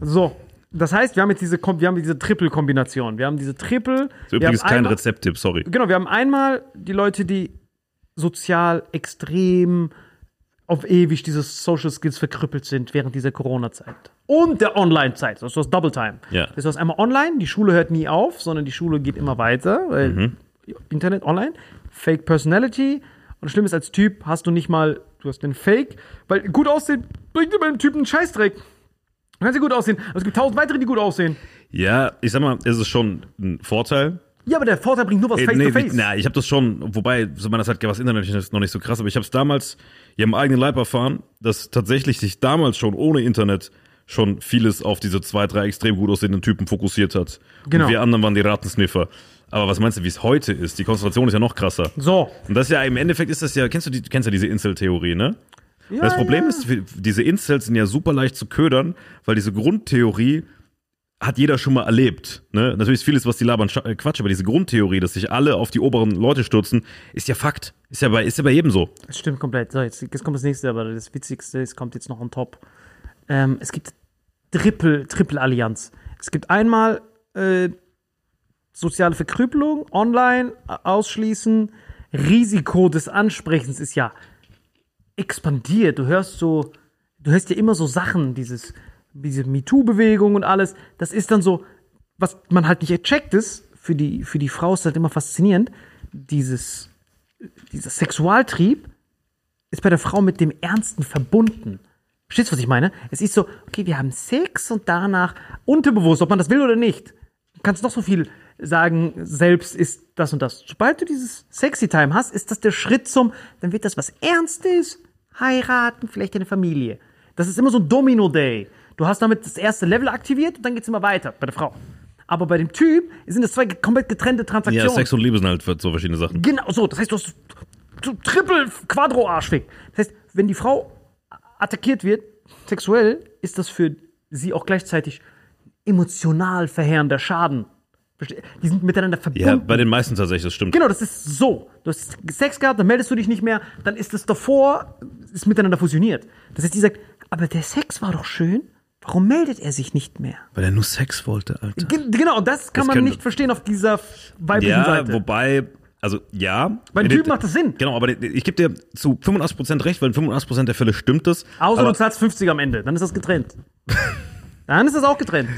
So. Das heißt, wir haben jetzt diese, wir haben diese Triple-Kombination. Wir haben diese Triple. Das ist übrigens kein einmal- Rezepttipp, sorry. Genau, wir haben einmal die Leute, die sozial extrem auf ewig diese Social Skills verkrüppelt sind während dieser Corona-Zeit. Und der Online-Zeit. Das ist das Double Time. Ja. Das ist einmal online, die Schule hört nie auf, sondern die Schule geht immer weiter. Mhm. Internet, online. Fake Personality. Und das Schlimme ist, als Typ hast du nicht mal, du hast den Fake, weil gut aussehen bringt dir beim Typen einen Scheißdreck. Du kannst ja gut aussehen, aber es gibt tausend weitere, die gut aussehen. Ja, ich sag mal, es ist schon ein Vorteil. Ja, aber der Vorteil bringt nur was Äh, face nee, to face. na, ich habe das schon, wobei, so meiner Zeit gab es Internet nicht- noch nicht so krass, aber ich habe es damals ja im eigenen Leib erfahren, dass tatsächlich sich damals schon ohne Internet schon vieles auf diese zwei, drei extrem gut aussehenden Typen fokussiert hat. Genau. Und wir anderen waren die Ratensniffer. Aber was meinst du, wie es heute ist? Die Konzentration ist ja noch krasser. So. Und das ist ja im Endeffekt ist das ja, kennst du die, du kennst ja diese Incel-Theorie, ne? Ja, das Problem ja. ist, diese Incels sind ja super leicht zu ködern, weil diese Grundtheorie hat jeder schon mal erlebt. Ne? Natürlich ist vieles, was die labern, äh, Quatsch, aber diese Grundtheorie, dass sich alle auf die oberen Leute stürzen, ist ja Fakt. Ist ja bei, ist ja bei jedem so. Das stimmt komplett. So, jetzt, jetzt kommt das nächste, aber das Witzigste ist, kommt jetzt noch on top. Ähm, es gibt Triple, Triple-Allianz. Es gibt einmal äh, soziale Verkrüppelung, online ausschließen, Risiko des Ansprechens ist ja expandiert. Du hörst so, du hörst ja immer so Sachen, dieses, diese MeToo-Bewegung und alles. Das ist dann so, was man halt nicht checkt ist, für die, für die Frau ist halt immer faszinierend, dieses, dieser Sexualtrieb ist bei der Frau mit dem Ernsten verbunden. Verstehst du, was ich meine? Es ist so, okay, wir haben Sex und danach unterbewusst, ob man das will oder nicht. Du kannst noch so viel sagen, selbst ist das und das. Sobald du dieses Sexy Time hast, ist das der Schritt zum, dann wird das was Ernstes, heiraten, vielleicht eine Familie. Das ist immer so ein Domino-Day. Du hast damit das erste Level aktiviert und dann geht's immer weiter bei der Frau. Aber bei dem Typ sind das zwei komplett getrennte Ja, Transaktionen. Sex und Liebe sind halt so verschiedene Sachen. Genau so. Das heißt, du hast so Triple Quadro Arschfick. Das heißt, wenn die Frau attackiert wird, sexuell, ist das für sie auch gleichzeitig emotional verheerender Schaden. Die sind miteinander verbunden. Ja, bei den meisten tatsächlich, das stimmt. Genau, das ist so. Du hast Sex gehabt, dann meldest du dich nicht mehr, dann ist das davor, ist miteinander fusioniert. Das heißt, die sagt, aber der Sex war doch schön, warum meldet er sich nicht mehr? Weil er nur Sex wollte, Alter. Ge- Genau, das kann Das man nicht verstehen auf dieser weiblichen Ja, Seite. wobei, also ja. Bei dem Typ macht das Sinn. Genau, aber ich gebe dir zu 85% recht, weil in 85% der Fälle stimmt das. Außer du zahlst 50 am Ende, dann ist das getrennt. dann ist das auch getrennt.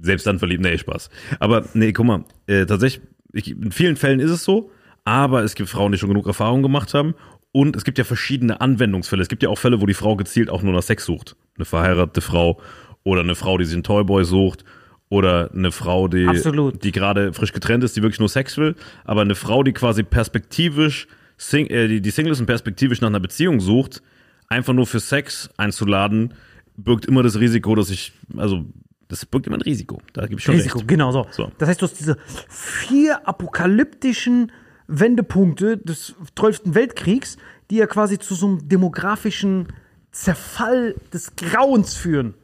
Selbst dann verliebt, nee, Spaß. Aber nee, guck mal, äh, tatsächlich, ich, in vielen Fällen ist es so, aber es gibt Frauen, die schon genug Erfahrung gemacht haben. Und es gibt ja verschiedene Anwendungsfälle. Es gibt ja auch Fälle, wo die Frau gezielt auch nur nach Sex sucht. Eine verheiratete Frau oder eine Frau, die sich einen Toyboy sucht oder eine Frau, die, Absolut. die gerade frisch getrennt ist, die wirklich nur Sex will. Aber eine Frau, die quasi perspektivisch, sing, äh, die, die Single ist und perspektivisch nach einer Beziehung sucht, einfach nur für Sex einzuladen, birgt immer das Risiko, dass ich, also das birgt immer ein Risiko. Da gebe ich schon Risiko, recht. genau so. So. Das heißt, du hast diese vier apokalyptischen Wendepunkte des 12. Weltkriegs, die ja quasi zu so einem demografischen Zerfall des Grauens führen.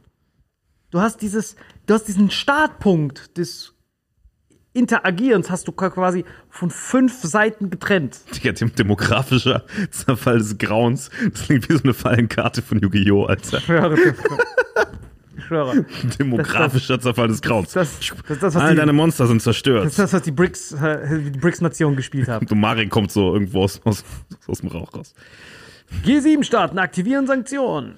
Du hast dieses, du hast diesen Startpunkt des Interagierens hast du quasi von fünf Seiten getrennt. Digga, dem demografischer Zerfall des Grauens. Das klingt wie so eine Fallenkarte von Yu-Gi-Oh!, Alter. Schwöre. Demografischer Zerfall des Grauens. Das, das, das, das, All die, deine Monster sind zerstört. das ist das, was die BRICS, äh, die BRICS-Nation gespielt haben. Und Marek kommt so irgendwo aus, aus, aus dem Rauch raus. G7-Staaten aktivieren Sanktionen.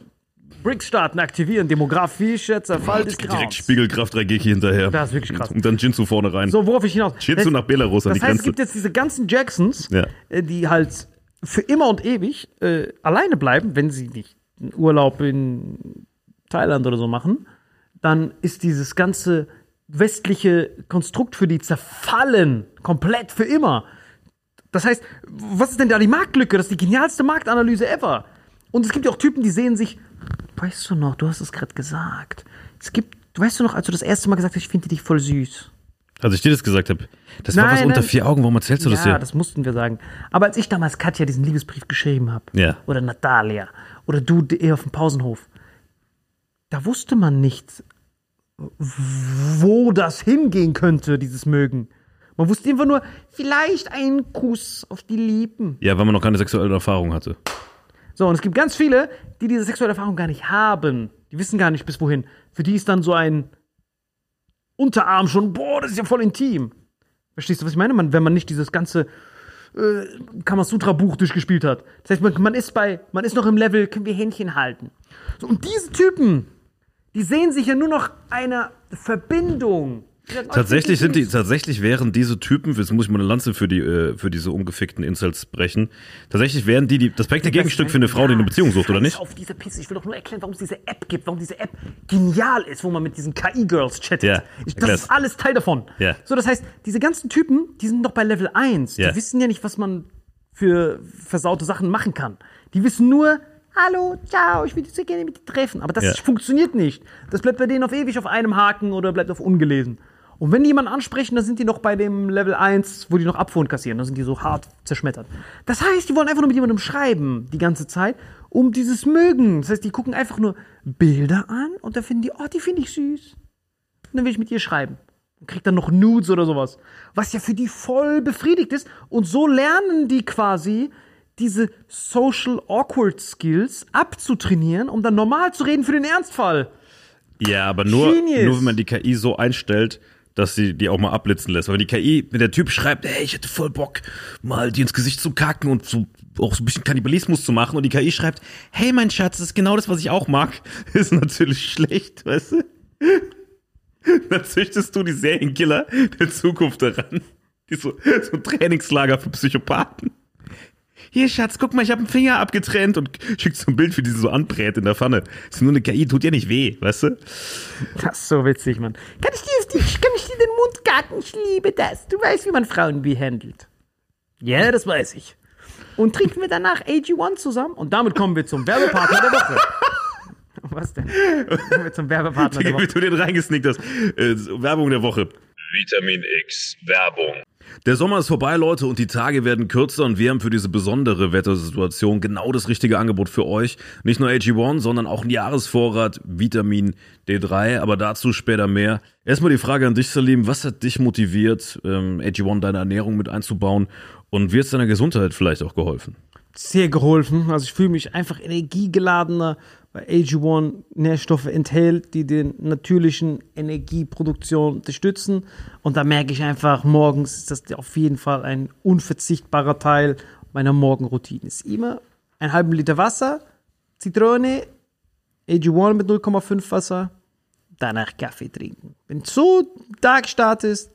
BRICS-Staaten aktivieren demografischer Zerfall des Direkt Grauens. Spiegelkraft 3 Geki hinterher. Das ist wirklich krass. Und dann Jinzu vorne rein. So, worauf ich hinaus. Jinzu Das- nach Belarus an Das die heißt, es Grenze. gibt jetzt diese ganzen Jacksons, Ja. äh, die halt für immer und ewig äh, alleine bleiben, wenn sie nicht einen Urlaub in Thailand oder so machen. Dann ist dieses ganze westliche Konstrukt für die zerfallen. Komplett für immer. Das heißt, was ist denn da die Marktlücke? Das ist die genialste Marktanalyse ever. Und es gibt ja auch Typen, die sehen sich, weißt du noch, du hast es gerade gesagt. Es gibt, weißt du noch, als du das erste Mal gesagt hast, ich finde dich voll süß. Als ich dir das gesagt habe, das war Nein, was unter nein. vier Augen. Warum erzählst du das ja, hier? das mussten wir sagen. Aber als ich damals Katja diesen Liebesbrief geschrieben habe, Ja. oder Natalia, oder du eher auf dem Pausenhof, da wusste man nicht, wo das hingehen könnte, dieses Mögen. Man wusste einfach nur, vielleicht ein Kuss auf die Lippen. Ja, weil man noch keine sexuelle Erfahrung hatte. So, und es gibt ganz viele, die diese sexuelle Erfahrung gar nicht haben. Die wissen gar nicht bis wohin. Für die ist dann so ein Unterarm schon, boah, das ist ja voll intim. Verstehst du, was ich meine? Man, wenn man nicht dieses ganze äh, Kamasutra-Buch durchgespielt hat. Das heißt, man, man ist bei, man ist noch im Level, können wir Händchen halten. So, und diese Typen, die sehen sich ja nur noch einer Verbindung Tatsächlich sind die, tatsächlich wären diese Typen, jetzt muss ich mal eine Lanze für die, äh, für diese ungefickten Incels brechen. Tatsächlich wären die, die das perfekte Gegenstück für eine Frau, die eine Beziehung sucht, oder nicht? auf diese Pisse. Ich will doch nur erklären, warum es diese App gibt, warum diese App genial ist, wo man mit diesen KI-Girls chattet. Ja, ich, das ist alles Teil davon. Ja. So, das heißt, diese ganzen Typen, die sind noch bei Level 1. Ja. Die wissen ja nicht, was man für versaute Sachen machen kann. Die wissen nur, hallo, ciao, ich würde so gerne mit dir treffen. Aber das Ja. funktioniert nicht. Das bleibt bei denen auf ewig auf einem Haken oder bleibt auf ungelesen. Und wenn die jemanden ansprechen, dann sind die noch bei dem Level 1, wo die noch Abfuhren kassieren. Dann sind die so hart zerschmettert. Das heißt, die wollen einfach nur mit jemandem schreiben die ganze Zeit, um dieses Mögen. Das heißt, die gucken einfach nur Bilder an und dann finden die, oh, die finde ich süß. Und dann will ich mit ihr schreiben. Und kriegt dann noch Nudes oder sowas. Was ja für die voll befriedigt ist. Und so lernen die quasi diese Social Awkward Skills abzutrainieren, um dann normal zu reden für den Ernstfall. Ja, aber nur, Genius. nur wenn man die KI so einstellt, dass sie die auch mal abblitzen lässt. Weil wenn die KI, wenn der Typ schreibt, hey, ich hätte voll Bock, mal dir ins Gesicht zu kacken und so auch so ein bisschen Kannibalismus zu machen und die KI schreibt, hey mein Schatz, das ist genau das, was ich auch mag, ist natürlich schlecht, weißt du? Dann züchtest du die Serienkiller der Zukunft daran. Die so, so ein Trainingslager für Psychopathen. Hier, Schatz, guck mal, ich habe einen Finger abgetrennt und schickt so ein Bild, wie die so anbrät in der Pfanne. Das ist nur eine KI, tut ja nicht weh, weißt du? Das ist so witzig, Mann. Kann ich dir, kann ich dir den Mund gacken? Ich liebe das. Du weißt, wie man Frauen behandelt. Ja, das weiß ich. Und trinken wir danach AG1 zusammen? Und damit kommen wir zum Werbepartner der Woche. Was denn? Kommen wir zum Werbepartner der Wie Woche. du den reingesnickt hast. Äh, Werbung der Woche. Vitamin X Werbung. Der Sommer ist vorbei, Leute, und die Tage werden kürzer und wir haben für diese besondere Wettersituation genau das richtige Angebot für euch. Nicht nur AG1, sondern auch ein Jahresvorrat Vitamin D3, aber dazu später mehr. Erstmal die Frage an dich, Salim. Was hat dich motiviert, ähm, AG1 deine Ernährung mit einzubauen und wird es deiner Gesundheit vielleicht auch geholfen? Sehr geholfen. Also ich fühle mich einfach energiegeladener, weil AG1 Nährstoffe enthält, die den natürlichen Energieproduktion unterstützen. Und da merke ich einfach, morgens ist das auf jeden Fall ein unverzichtbarer Teil meiner Morgenroutine. Ist immer einen halben Liter Wasser, Zitrone, AG1 mit 0,5 Wasser, danach Kaffee trinken. Wenn so ein Tag startest,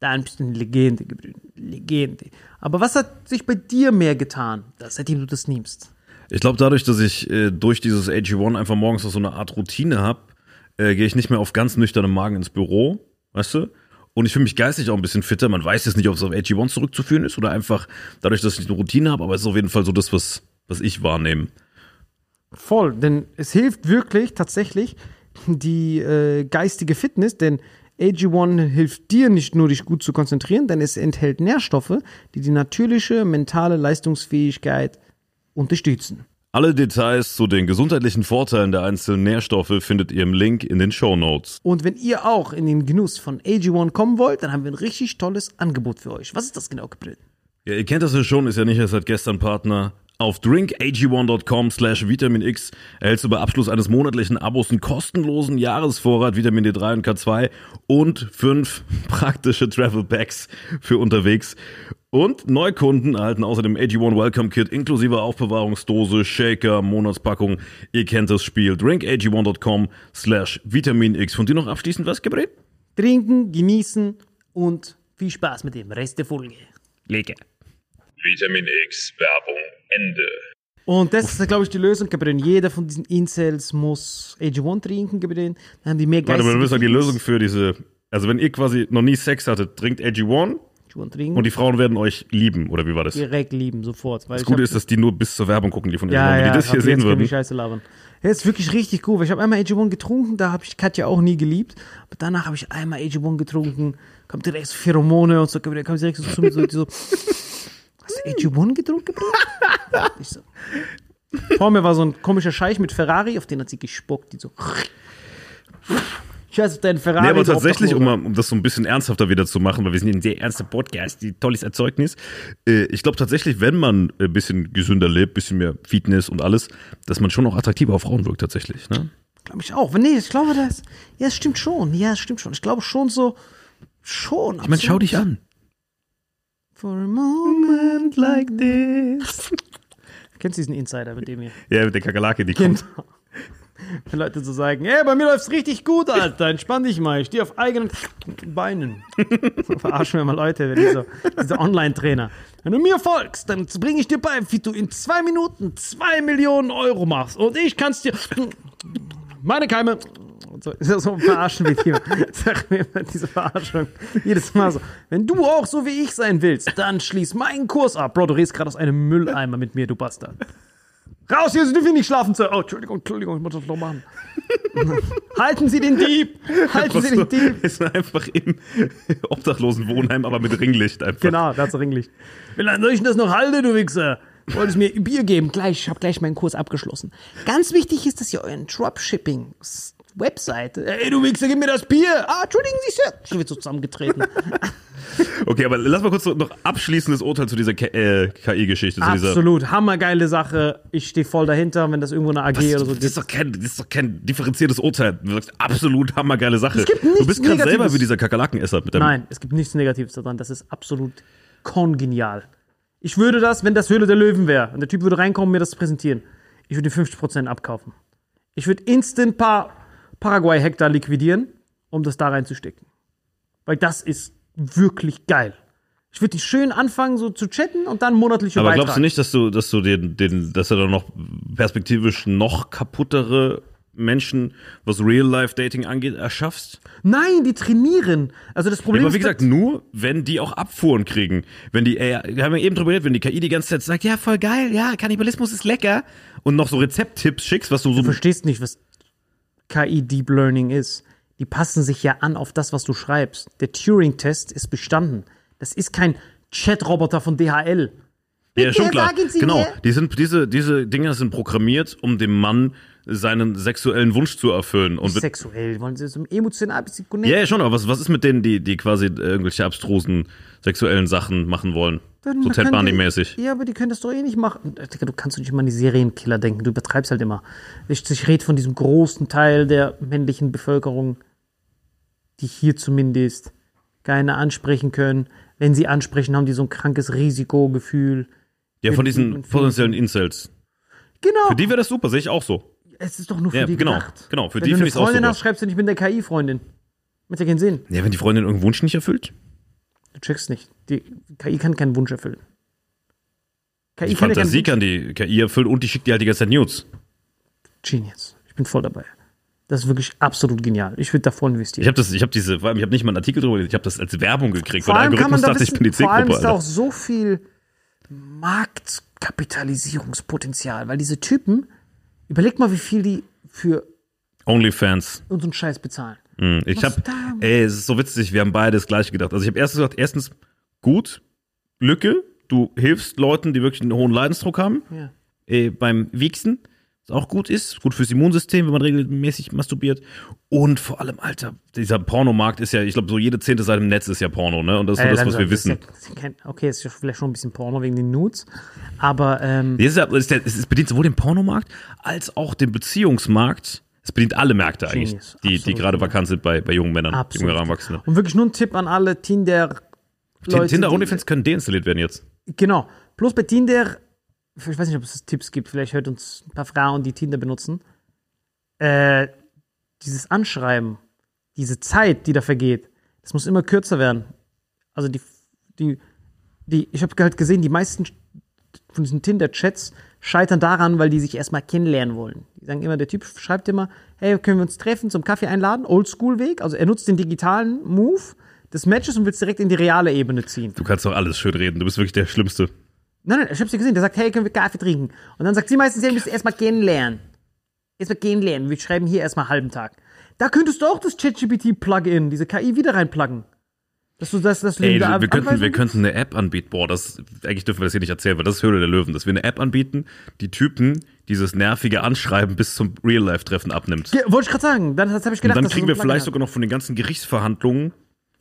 dann bist du eine Legende, Gebrüder. Legende. Aber was hat sich bei dir mehr getan, seitdem du das nimmst? Ich glaube, dadurch, dass ich äh, durch dieses AG1 einfach morgens noch so eine Art Routine habe, äh, gehe ich nicht mehr auf ganz nüchternem Magen ins Büro, weißt du? Und ich fühle mich geistig auch ein bisschen fitter. Man weiß jetzt nicht, ob es auf AG1 zurückzuführen ist oder einfach dadurch, dass ich eine Routine habe, aber es ist auf jeden Fall so das, was, was ich wahrnehme. Voll, denn es hilft wirklich tatsächlich die äh, geistige Fitness, denn AG1 hilft dir nicht nur, dich gut zu konzentrieren, denn es enthält Nährstoffe, die die natürliche mentale Leistungsfähigkeit unterstützen. Alle Details zu den gesundheitlichen Vorteilen der einzelnen Nährstoffe findet ihr im Link in den Show Notes. Und wenn ihr auch in den Genuss von AG1 kommen wollt, dann haben wir ein richtig tolles Angebot für euch. Was ist das genau, Gabriel? Ja, ihr kennt das ja schon, ist ja nicht erst seit gestern Partner. Auf drinkag1.com slash Vitamin X erhältst du bei Abschluss eines monatlichen Abos einen kostenlosen Jahresvorrat Vitamin D3 und K2 und fünf praktische Travel Packs für unterwegs. Und Neukunden erhalten außerdem AG1 Welcome Kit inklusive Aufbewahrungsdose, Shaker, Monatspackung. Ihr kennt das Spiel. drinkag1.com slash Vitamin X. Von dir noch abschließend was, Gabriel? Trinken, genießen und viel Spaß mit dem Rest der Folge. Lecker. Vitamin X Werbung Ende. Und das ist, glaube ich, die Lösung, Gabriel. Jeder von diesen Incels muss AG1 trinken, Gabriel. Dann haben die mehr Warte mal, du geistige willst sagen, die. Lösung für diese. Also, wenn ihr quasi noch nie Sex hattet, trinkt AG1 AG1 trinken. und die Frauen werden euch lieben, oder wie war das? direkt lieben, sofort. Weil Das Gute ist, dass die nur bis zur Werbung gucken, die von ja, AG1. Wenn ja, die das hier sehen würden. Scheiße labern. Ja, ist wirklich richtig cool, weil ich habe einmal AG1 getrunken, da habe ich Katja auch nie geliebt. Aber danach habe ich einmal AG1 getrunken, kommt direkt so Pheromone und so, kommt direkt so zu mir so, so AG1 getrunken, Bruder? Ich so. Vor mir war so ein komischer Scheich mit Ferrari, auf den hat sie gespuckt, die so. Scheiß auf deinen Ferrari. Nee, aber tatsächlich, um, um das so ein bisschen ernsthafter wieder zu machen, weil wir sind ein sehr ernster Podcast, die tolles Erzeugnis. Äh, ich glaube tatsächlich, wenn man ein bisschen gesünder lebt, bisschen mehr Fitness und alles, dass man schon auch attraktiver auf Frauen wirkt tatsächlich. Ne? Glaube ich auch. Nee, ich glaube das. Ja, es stimmt schon. Ja, es stimmt schon. Ich glaube schon so. Schon. Ich meine, schau dich an. For a moment like this. Kennst du diesen Insider mit dem hier? Ja, mit der Kakerlake, die kommt. Genau. Wenn Leute so sagen, ey, bei mir läuft's richtig gut, Alter, entspann dich mal, ich stehe auf eigenen Beinen. So verarschen wir mal Leute, wenn die so, diese Online-Trainer. Wenn du mir folgst, dann bringe ich dir bei, wie du in zwei Minuten zwei Millionen Euro machst und ich kann's dir, meine Keime, und so, ist ja so ein verarschen wie die, sag mir immer diese Verarschung. Jedes Mal so. Wenn du auch so wie ich sein willst, dann schließ meinen Kurs ab. Bro, du redest gerade aus einem Mülleimer mit mir, du Bastard. Raus, hier dürfen wir nicht schlafen. Sir. Oh, Entschuldigung, Entschuldigung, ich muss das noch machen. Halten Sie den Dieb! Halten Sie den Dieb! ist einfach im obdachlosen Wohnheim, aber mit Ringlicht einfach. Genau, das ist Ringlicht. Wie lange soll ich denn das noch halten, du Wichser? Wolltest mir Bier geben? Gleich, ich habe gleich meinen Kurs abgeschlossen. Ganz wichtig ist, dass ihr euren Dropshipping Webseite. Ey, du Wichser, gib mir das Bier! Ah, entschuldigen Sie, Sir. Schon wird so zusammengetreten. Okay, aber lass mal kurz noch abschließendes Urteil zu dieser äh, KI-Geschichte. Absolut, hammergeile Sache. Ich stehe voll dahinter, wenn das irgendwo eine AG Das, oder so das, ist doch kein, das ist doch kein differenziertes Urteil. Du sagst absolut hammergeile Sache. Es gibt du nichts bist gerade selber wie dieser Kakerlakenesser mit. Nein, es gibt nichts Negatives daran. Das ist absolut kongenial. Ich würde das, wenn das Höhle der Löwen wäre und der Typ würde reinkommen und mir das präsentieren, ich würde die 50% abkaufen. Ich würde instant paar Paraguay-Hektar liquidieren, um das da reinzustecken. Weil das ist wirklich geil. Ich würde die schön anfangen, so zu chatten und dann monatliche Aber Beitrag. glaubst du nicht, dass du, dass du den, den, dass er dann noch perspektivisch noch kaputtere Menschen, was Real-Life-Dating angeht, erschaffst? Nein, die trainieren. Also das Problem aber wie gesagt, nur wenn die auch Abfuhren kriegen. Wenn die, äh, wir haben ja eben drüber geredet, wenn die KI die ganze Zeit sagt, ja, voll geil, ja, Kannibalismus ist lecker und noch so Rezepttipps schickst, was du so du verstehst nicht, was KI Deep Learning ist. Die passen sich ja an auf das, was du schreibst. Der Turing-Test ist bestanden. Das ist kein Chat-Roboter von DHL. Ja, Bitte schon klar. sagen Sie Genau. mir- Die sind, diese, diese Dinger sind programmiert, um dem Mann seinen sexuellen Wunsch zu erfüllen. Und Sexuell, wollen sie so emotional ein bisschen connecten? ja, ja, schon, aber was, was ist mit denen, die, die quasi irgendwelche abstrusen sexuellen Sachen machen wollen? Dann so Ted Bundy-mäßig. Ja, aber die können das doch eh nicht machen. Digga, Du kannst doch nicht immer an die Serienkiller denken. Du übertreibst halt immer. Ich, ich rede von diesem großen Teil der männlichen Bevölkerung, die hier zumindest keine ansprechen können. Wenn sie ansprechen, haben die so ein krankes Risikogefühl. Ja, von diesen potenziellen Incels. Genau. Für die wäre das super, sehe ich auch so. Es ist doch nur für Ja, die genau, gedacht. genau, für Wenn die du finde eine ich's auch Freundin super. hast, schreibst du nicht mit der KI-Freundin. Macht ja keinen Sinn. Ja, wenn die Freundin irgendeinen Wunsch nicht erfüllt? Du checkst nicht. Die KI kann keinen Wunsch erfüllen. KI Die kann Fantasie kann die KI erfüllen und die schickt dir halt die ganze Zeit News. Genius. Ich bin voll dabei. Das ist wirklich absolut genial. Ich würde da voll investieren. Ich habe das, ich habe diese, ich habe nicht mal einen Artikel drüber, gelesen, ich habe das als Werbung gekriegt, vor weil der allem kann man Algorithmus da dachte, ich wissen, bin die vor allem Zielgruppe, ist da auch so viel Marktkapitalisierungspotenzial, weil diese Typen, überleg mal, wie viel die für Onlyfans. unseren Scheiß bezahlen. Hm, Ich habe, ey, es ist so witzig, wir haben beide das gleiche gedacht. Also ich habe erst gesagt, erstens, gut, Lücke, du hilfst Leuten, die wirklich einen hohen Leidensdruck haben, Ja. äh, beim Wichsen, auch gut ist, gut fürs Immunsystem, wenn man regelmäßig masturbiert. Und vor allem, Alter, dieser Pornomarkt ist ja, ich glaube, so jede zehnte Seite im Netz ist ja Porno, ne? Und das ist so Äh, das, was wir wissen. Ist ja, okay, ist ja vielleicht schon ein bisschen Porno wegen den Nudes. Aber ähm, Es, ist es, bedient sowohl den Pornomarkt als auch den Beziehungsmarkt. Es bedient alle Märkte eigentlich, Genius, die, die absolut, gerade vakant sind bei, bei jungen Männern, absolut. jungen Heranwachsenden. Und wirklich nur ein Tipp an alle Tinder. Leute, Tinder die- OnlyFans können deinstalliert werden jetzt. Genau. Bloß bei Tinder, ich weiß nicht, ob es Tipps gibt, vielleicht hört uns ein paar Frauen, die Tinder benutzen. Äh, dieses Anschreiben, diese Zeit, die da vergeht, das muss immer kürzer werden. Also die, die, die ich habe halt gesehen, die meisten von diesen Tinder-Chats scheitern daran, weil die sich erstmal kennenlernen wollen. Die sagen immer, der Typ schreibt immer, hey, können wir uns treffen, zum Kaffee einladen, Oldschool-Weg. Also er nutzt den digitalen Move des Matches und will es direkt in die reale Ebene ziehen. Du kannst doch alles schön reden. Du bist wirklich der Schlimmste. Nein, nein, ich hab's ja gesehen. Der sagt, hey, können wir Kaffee trinken? Und dann sagt sie meistens, ja, wir müssen erstmal kennenlernen. Erstmal kennenlernen. Wir schreiben hier erstmal halben Tag. Da könntest du auch das ChatGPT-Plugin, diese KI wieder reinpluggen. Dass du das, das du Ey, da wir könnten, wir könnten eine App anbieten. Boah, das, eigentlich dürfen wir das hier nicht erzählen, weil das ist Höhle der Löwen. Dass wir eine App anbieten, die Typen dieses nervige Anschreiben bis zum Real-Life-Treffen abnimmt. Ja, wollte ich gerade sagen. Das, das habe ich Und gedacht. dann dass kriegen wir so Plugin vielleicht hat. sogar noch von den ganzen Gerichtsverhandlungen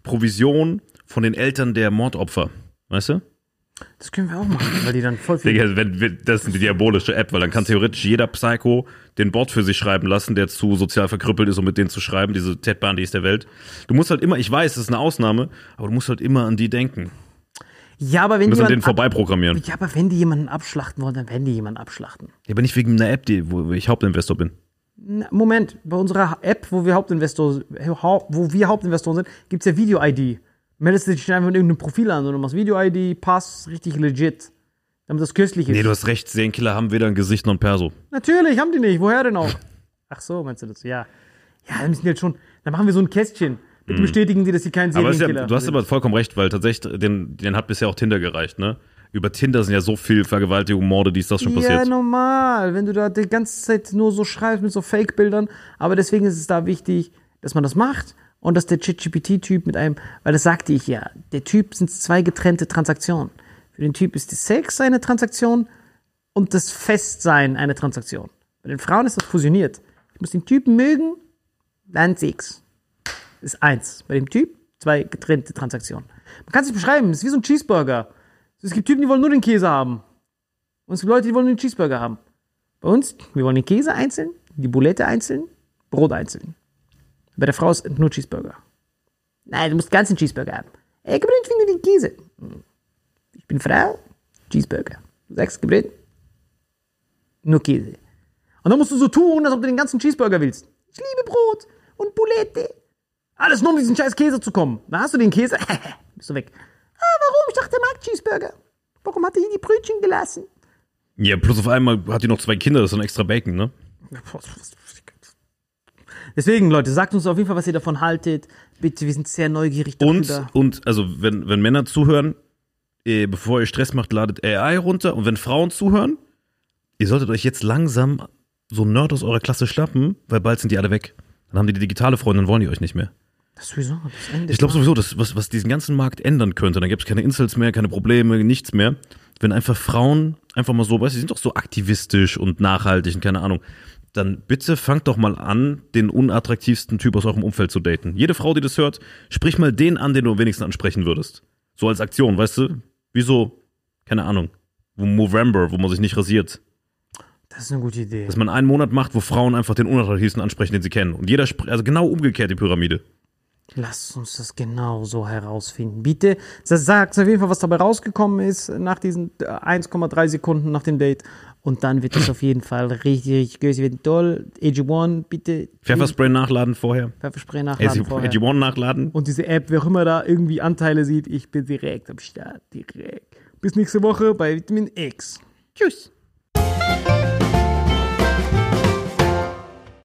Provision von den Eltern der Mordopfer. Weißt du? Das können wir auch machen, weil die dann voll viel. Digga, wenn, das ist eine diabolische App, weil dann kann theoretisch jeder Psycho den Bot für sich schreiben lassen, der zu sozial verkrüppelt ist, um mit denen zu schreiben, diese Ted Bundys der Welt. Du musst halt immer, ich weiß, das ist eine Ausnahme, aber du musst halt immer an die denken. Ja, aber wenn die denen vorbeiprogrammieren. ja, aber wenn die jemanden abschlachten wollen, dann werden die jemanden abschlachten. Ja, aber nicht wegen einer App, die, wo ich Hauptinvestor bin. Na, Moment, bei unserer App, wo wir Hauptinvestor, wo wir Hauptinvestoren sind, gibt es ja Video-ID. Meldest du dich einfach in irgendeinem Profil an und du machst Video-ID, Pass, richtig legit. Damit das köstlich ist. Nee, du hast recht, Serienkiller haben weder ein Gesicht noch ein Perso. Natürlich, haben die nicht. Woher denn auch? Ach so, meinst du das? Ja. Ja, dann müssen die halt schon. Dann machen wir so ein Kästchen. Bitte bestätigen die, dass sie keinen Serienkiller ja, du hast sind. aber vollkommen recht, weil tatsächlich, den, den hat bisher auch Tinder gereicht, ne? Über Tinder sind ja so viel Vergewaltigung, Morde, die ist das schon Ja, passiert. normal. Wenn du da die ganze Zeit nur so schreibst mit so Fake-Bildern. Aber deswegen ist es da wichtig, dass man das macht und dass der ChatGPT-Typ mit einem, weil das sagte ich ja, der Typ sind zwei getrennte Transaktionen. Für den Typ ist die Sex eine Transaktion und das Festsein eine Transaktion. Bei den Frauen ist das fusioniert. Ich muss den Typen mögen, dann Sex. Ist eins. Bei dem Typ zwei getrennte Transaktionen. Man kann es nicht beschreiben, es ist wie so ein Cheeseburger. Es gibt Typen, die wollen nur den Käse haben. Und es gibt Leute, die wollen nur den Cheeseburger haben. Bei uns, wir wollen den Käse einzeln, die Boulette einzeln, Brot einzeln. Bei der Frau ist nur Cheeseburger. Nein, du musst ganz den Cheeseburger haben. Ey, gib mir nicht nur den Käse. Ich bin Frau, Cheeseburger. Du sagst, gib mir nur Käse. Und dann musst du so tun, als ob du den ganzen Cheeseburger willst. Ich liebe Brot und Boulette. Alles nur um diesen scheiß Käse zu kommen. Da hast du den Käse, bist du weg. Ah, warum? Ich dachte, er mag Cheeseburger. Warum hat er hier die Brötchen gelassen? Ja, plus auf einmal hat die noch zwei Kinder, das ist dann extra Bacon, ne? Deswegen, Leute, sagt uns auf jeden Fall, was ihr davon haltet. Bitte, wir sind sehr neugierig Und, darüber. und also, wenn, wenn Männer zuhören, eh, bevor ihr Stress macht, ladet AI runter. Und wenn Frauen zuhören, ihr solltet euch jetzt langsam so einen Nerd aus eurer Klasse schnappen, weil bald sind die alle weg. Dann haben die die digitale Freunde, dann wollen die euch nicht mehr. Das sowieso, das Ende. Ich glaube sowieso, dass, was, was diesen ganzen Markt ändern könnte, dann gäbe es keine Insults mehr, keine Probleme, nichts mehr. Wenn einfach Frauen einfach mal so, weißt du, die sind doch so aktivistisch und nachhaltig und keine Ahnung. Dann bitte fangt doch mal an, den unattraktivsten Typ aus eurem Umfeld zu daten. Jede Frau, die das hört, sprich mal den an, den du am wenigsten ansprechen würdest. So als Aktion, weißt du? Wieso, keine Ahnung, wo Movember, wo man sich nicht rasiert. Das ist eine gute Idee. Dass man einen Monat macht, wo Frauen einfach den unattraktivsten ansprechen, den sie kennen. Und jeder, also genau umgekehrt die Pyramide. Lasst uns das genau so herausfinden. Bitte, sagt auf jeden Fall, was dabei rausgekommen ist nach diesen äh, 1,3 Sekunden nach dem Date. Und dann wird es auf jeden Fall richtig, richtig gösig. Wird toll. AG1, bitte. Pfefferspray nachladen vorher. Pfefferspray nachladen vorher. AG1 nachladen. Und diese App, wer auch immer da irgendwie Anteile sieht, ich bin direkt am Start. Direkt. Bis nächste Woche bei Vitamin X. Tschüss.